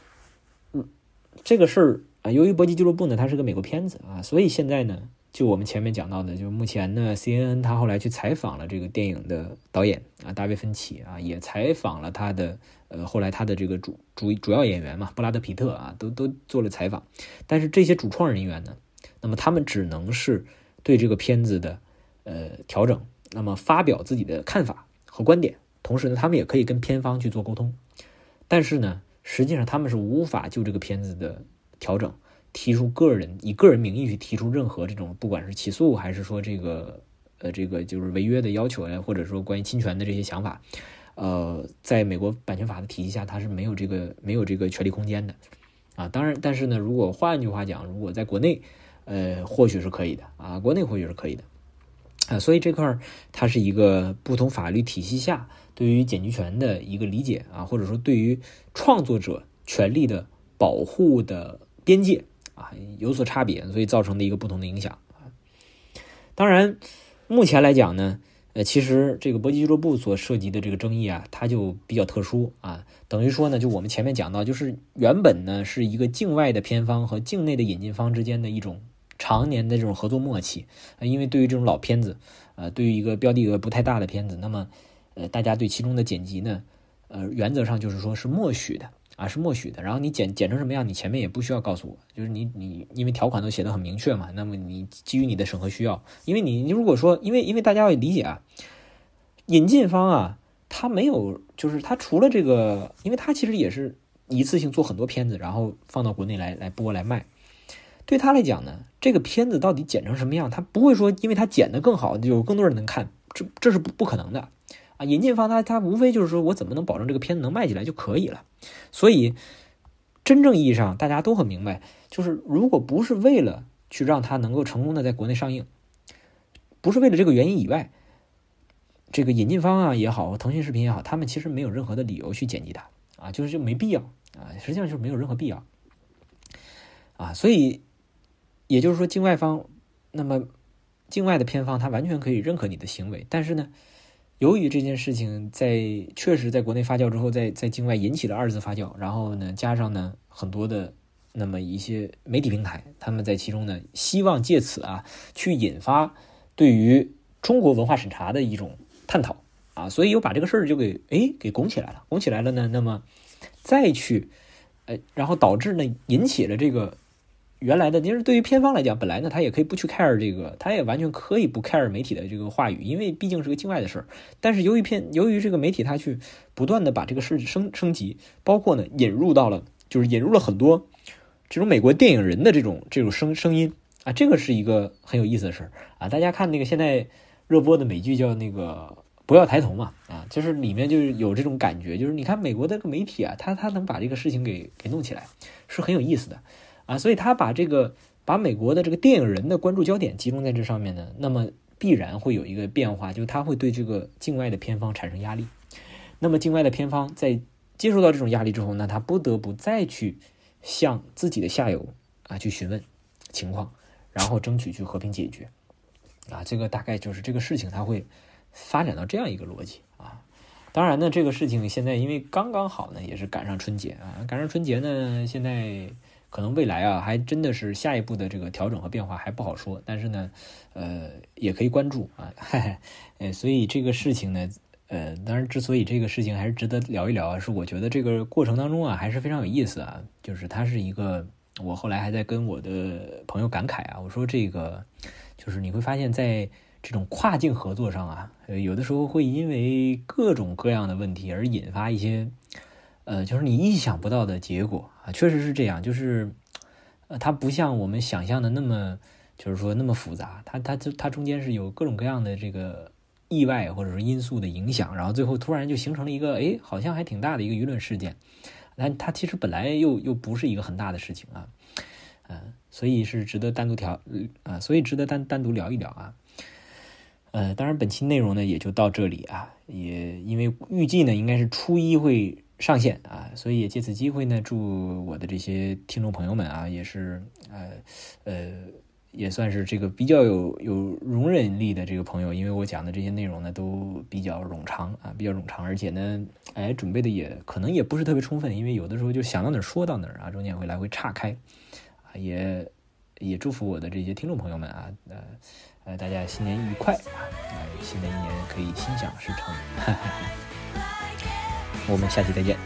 这个事儿啊，由于《搏击俱乐部》呢，它是个美国片子啊，所以现在呢。就我们前面讲到的，就目前呢，CNN 他后来去采访了这个电影的导演啊，大卫芬奇啊，也采访了他的呃，后来他的这个主主主要演员嘛，布拉德皮特啊，都都做了采访。但是这些主创人员呢，那么他们只能是对这个片子的呃调整，那么发表自己的看法和观点，同时呢，他们也可以跟片方去做沟通。但是呢，实际上他们是无法就这个片子的调整。提出个人以个人名义去提出任何这种不管是起诉还是说这个呃这个就是违约的要求呀，或者说关于侵权的这些想法，呃，在美国版权法的体系下，它是没有这个没有这个权利空间的啊。当然，但是呢，如果换句话讲，如果在国内，呃，或许是可以的啊，国内或许是可以的啊。所以这块儿它是一个不同法律体系下对于剪辑权的一个理解啊，或者说对于创作者权利的保护的边界。啊，有所差别，所以造成的一个不同的影响啊。当然，目前来讲呢，呃，其实这个搏击俱乐部所涉及的这个争议啊，它就比较特殊啊。等于说呢，就我们前面讲到，就是原本呢是一个境外的片方和境内的引进方之间的一种常年的这种合作默契，因为对于这种老片子，呃，对于一个标的额不太大的片子，那么呃，大家对其中的剪辑呢，呃，原则上就是说是默许的啊，是默许的。然后你剪剪成什么样，你前面也不需要告诉我，就是你你因为条款都写的很明确嘛，那么你基于你的审核需要，因为你你如果说因为因为大家要理解啊，引进方啊，他没有就是他除了这个，因为他其实也是一次性做很多片子，然后放到国内来来播来卖。对他来讲呢，这个片子到底剪成什么样，他不会说因为他剪得更好，有更多人能看，这这是不不可能的啊！引进方他他无非就是说我怎么能保证这个片子能卖起来就可以了。所以，真正意义上大家都很明白，就是如果不是为了去让它能够成功的在国内上映，不是为了这个原因以外，这个引进方啊也好，腾讯视频也好，他们其实没有任何的理由去剪辑它啊，就是就没必要啊，实际上就是没有任何必要啊，所以。也就是说，境外方，那么境外的片方，他完全可以认可你的行为。但是呢，由于这件事情在确实在国内发酵之后，在在境外引起了二次发酵，然后呢，加上呢很多的那么一些媒体平台，他们在其中呢，希望借此啊去引发对于中国文化审查的一种探讨啊，所以又把这个事儿就给哎给拱起来了，拱起来了呢，那么再去呃，然后导致呢引起了这个。原来的，其实对于片方来讲，本来呢，他也可以不去 care 这个，他也完全可以不 care 媒体的这个话语，因为毕竟是个境外的事儿。但是由于片，由于这个媒体他去不断的把这个事升升级，包括呢引入到了，就是引入了很多这种美国电影人的这种这种声声音啊，这个是一个很有意思的事儿啊。大家看那个现在热播的美剧叫那个不要抬头嘛啊，就是里面就是有这种感觉，就是你看美国的个媒体啊，他他能把这个事情给给弄起来，是很有意思的。啊，所以他把这个把美国的这个电影人的关注焦点集中在这上面呢，那么必然会有一个变化，就是他会对这个境外的片方产生压力。那么境外的片方在接受到这种压力之后，那他不得不再去向自己的下游啊去询问情况，然后争取去和平解决。啊，这个大概就是这个事情，它会发展到这样一个逻辑啊。当然呢，这个事情现在因为刚刚好呢，也是赶上春节啊，赶上春节呢，现在。可能未来啊，还真的是下一步的这个调整和变化还不好说，但是呢，呃，也可以关注啊，[laughs] 呃，所以这个事情呢，呃，当然，之所以这个事情还是值得聊一聊啊，是我觉得这个过程当中啊，还是非常有意思啊，就是它是一个，我后来还在跟我的朋友感慨啊，我说这个，就是你会发现在这种跨境合作上啊，有的时候会因为各种各样的问题而引发一些。呃，就是你意想不到的结果啊，确实是这样。就是，呃，它不像我们想象的那么，就是说那么复杂。它它它中间是有各种各样的这个意外或者说因素的影响，然后最后突然就形成了一个，哎，好像还挺大的一个舆论事件。但它其实本来又又不是一个很大的事情啊，嗯，所以是值得单独调，啊，所以值得单单独聊一聊啊。呃，当然本期内容呢也就到这里啊，也因为预计呢应该是初一会。上线啊，所以也借此机会呢，祝我的这些听众朋友们啊，也是呃呃，也算是这个比较有有容忍力的这个朋友，因为我讲的这些内容呢都比较冗长啊，比较冗长，而且呢，哎，准备的也可能也不是特别充分，因为有的时候就想到哪儿说到哪儿啊，中间会来回岔开啊，也也祝福我的这些听众朋友们啊，呃呃，大家新年愉快啊，新的一年可以心想事成。哈 [laughs] 哈我们下期再见。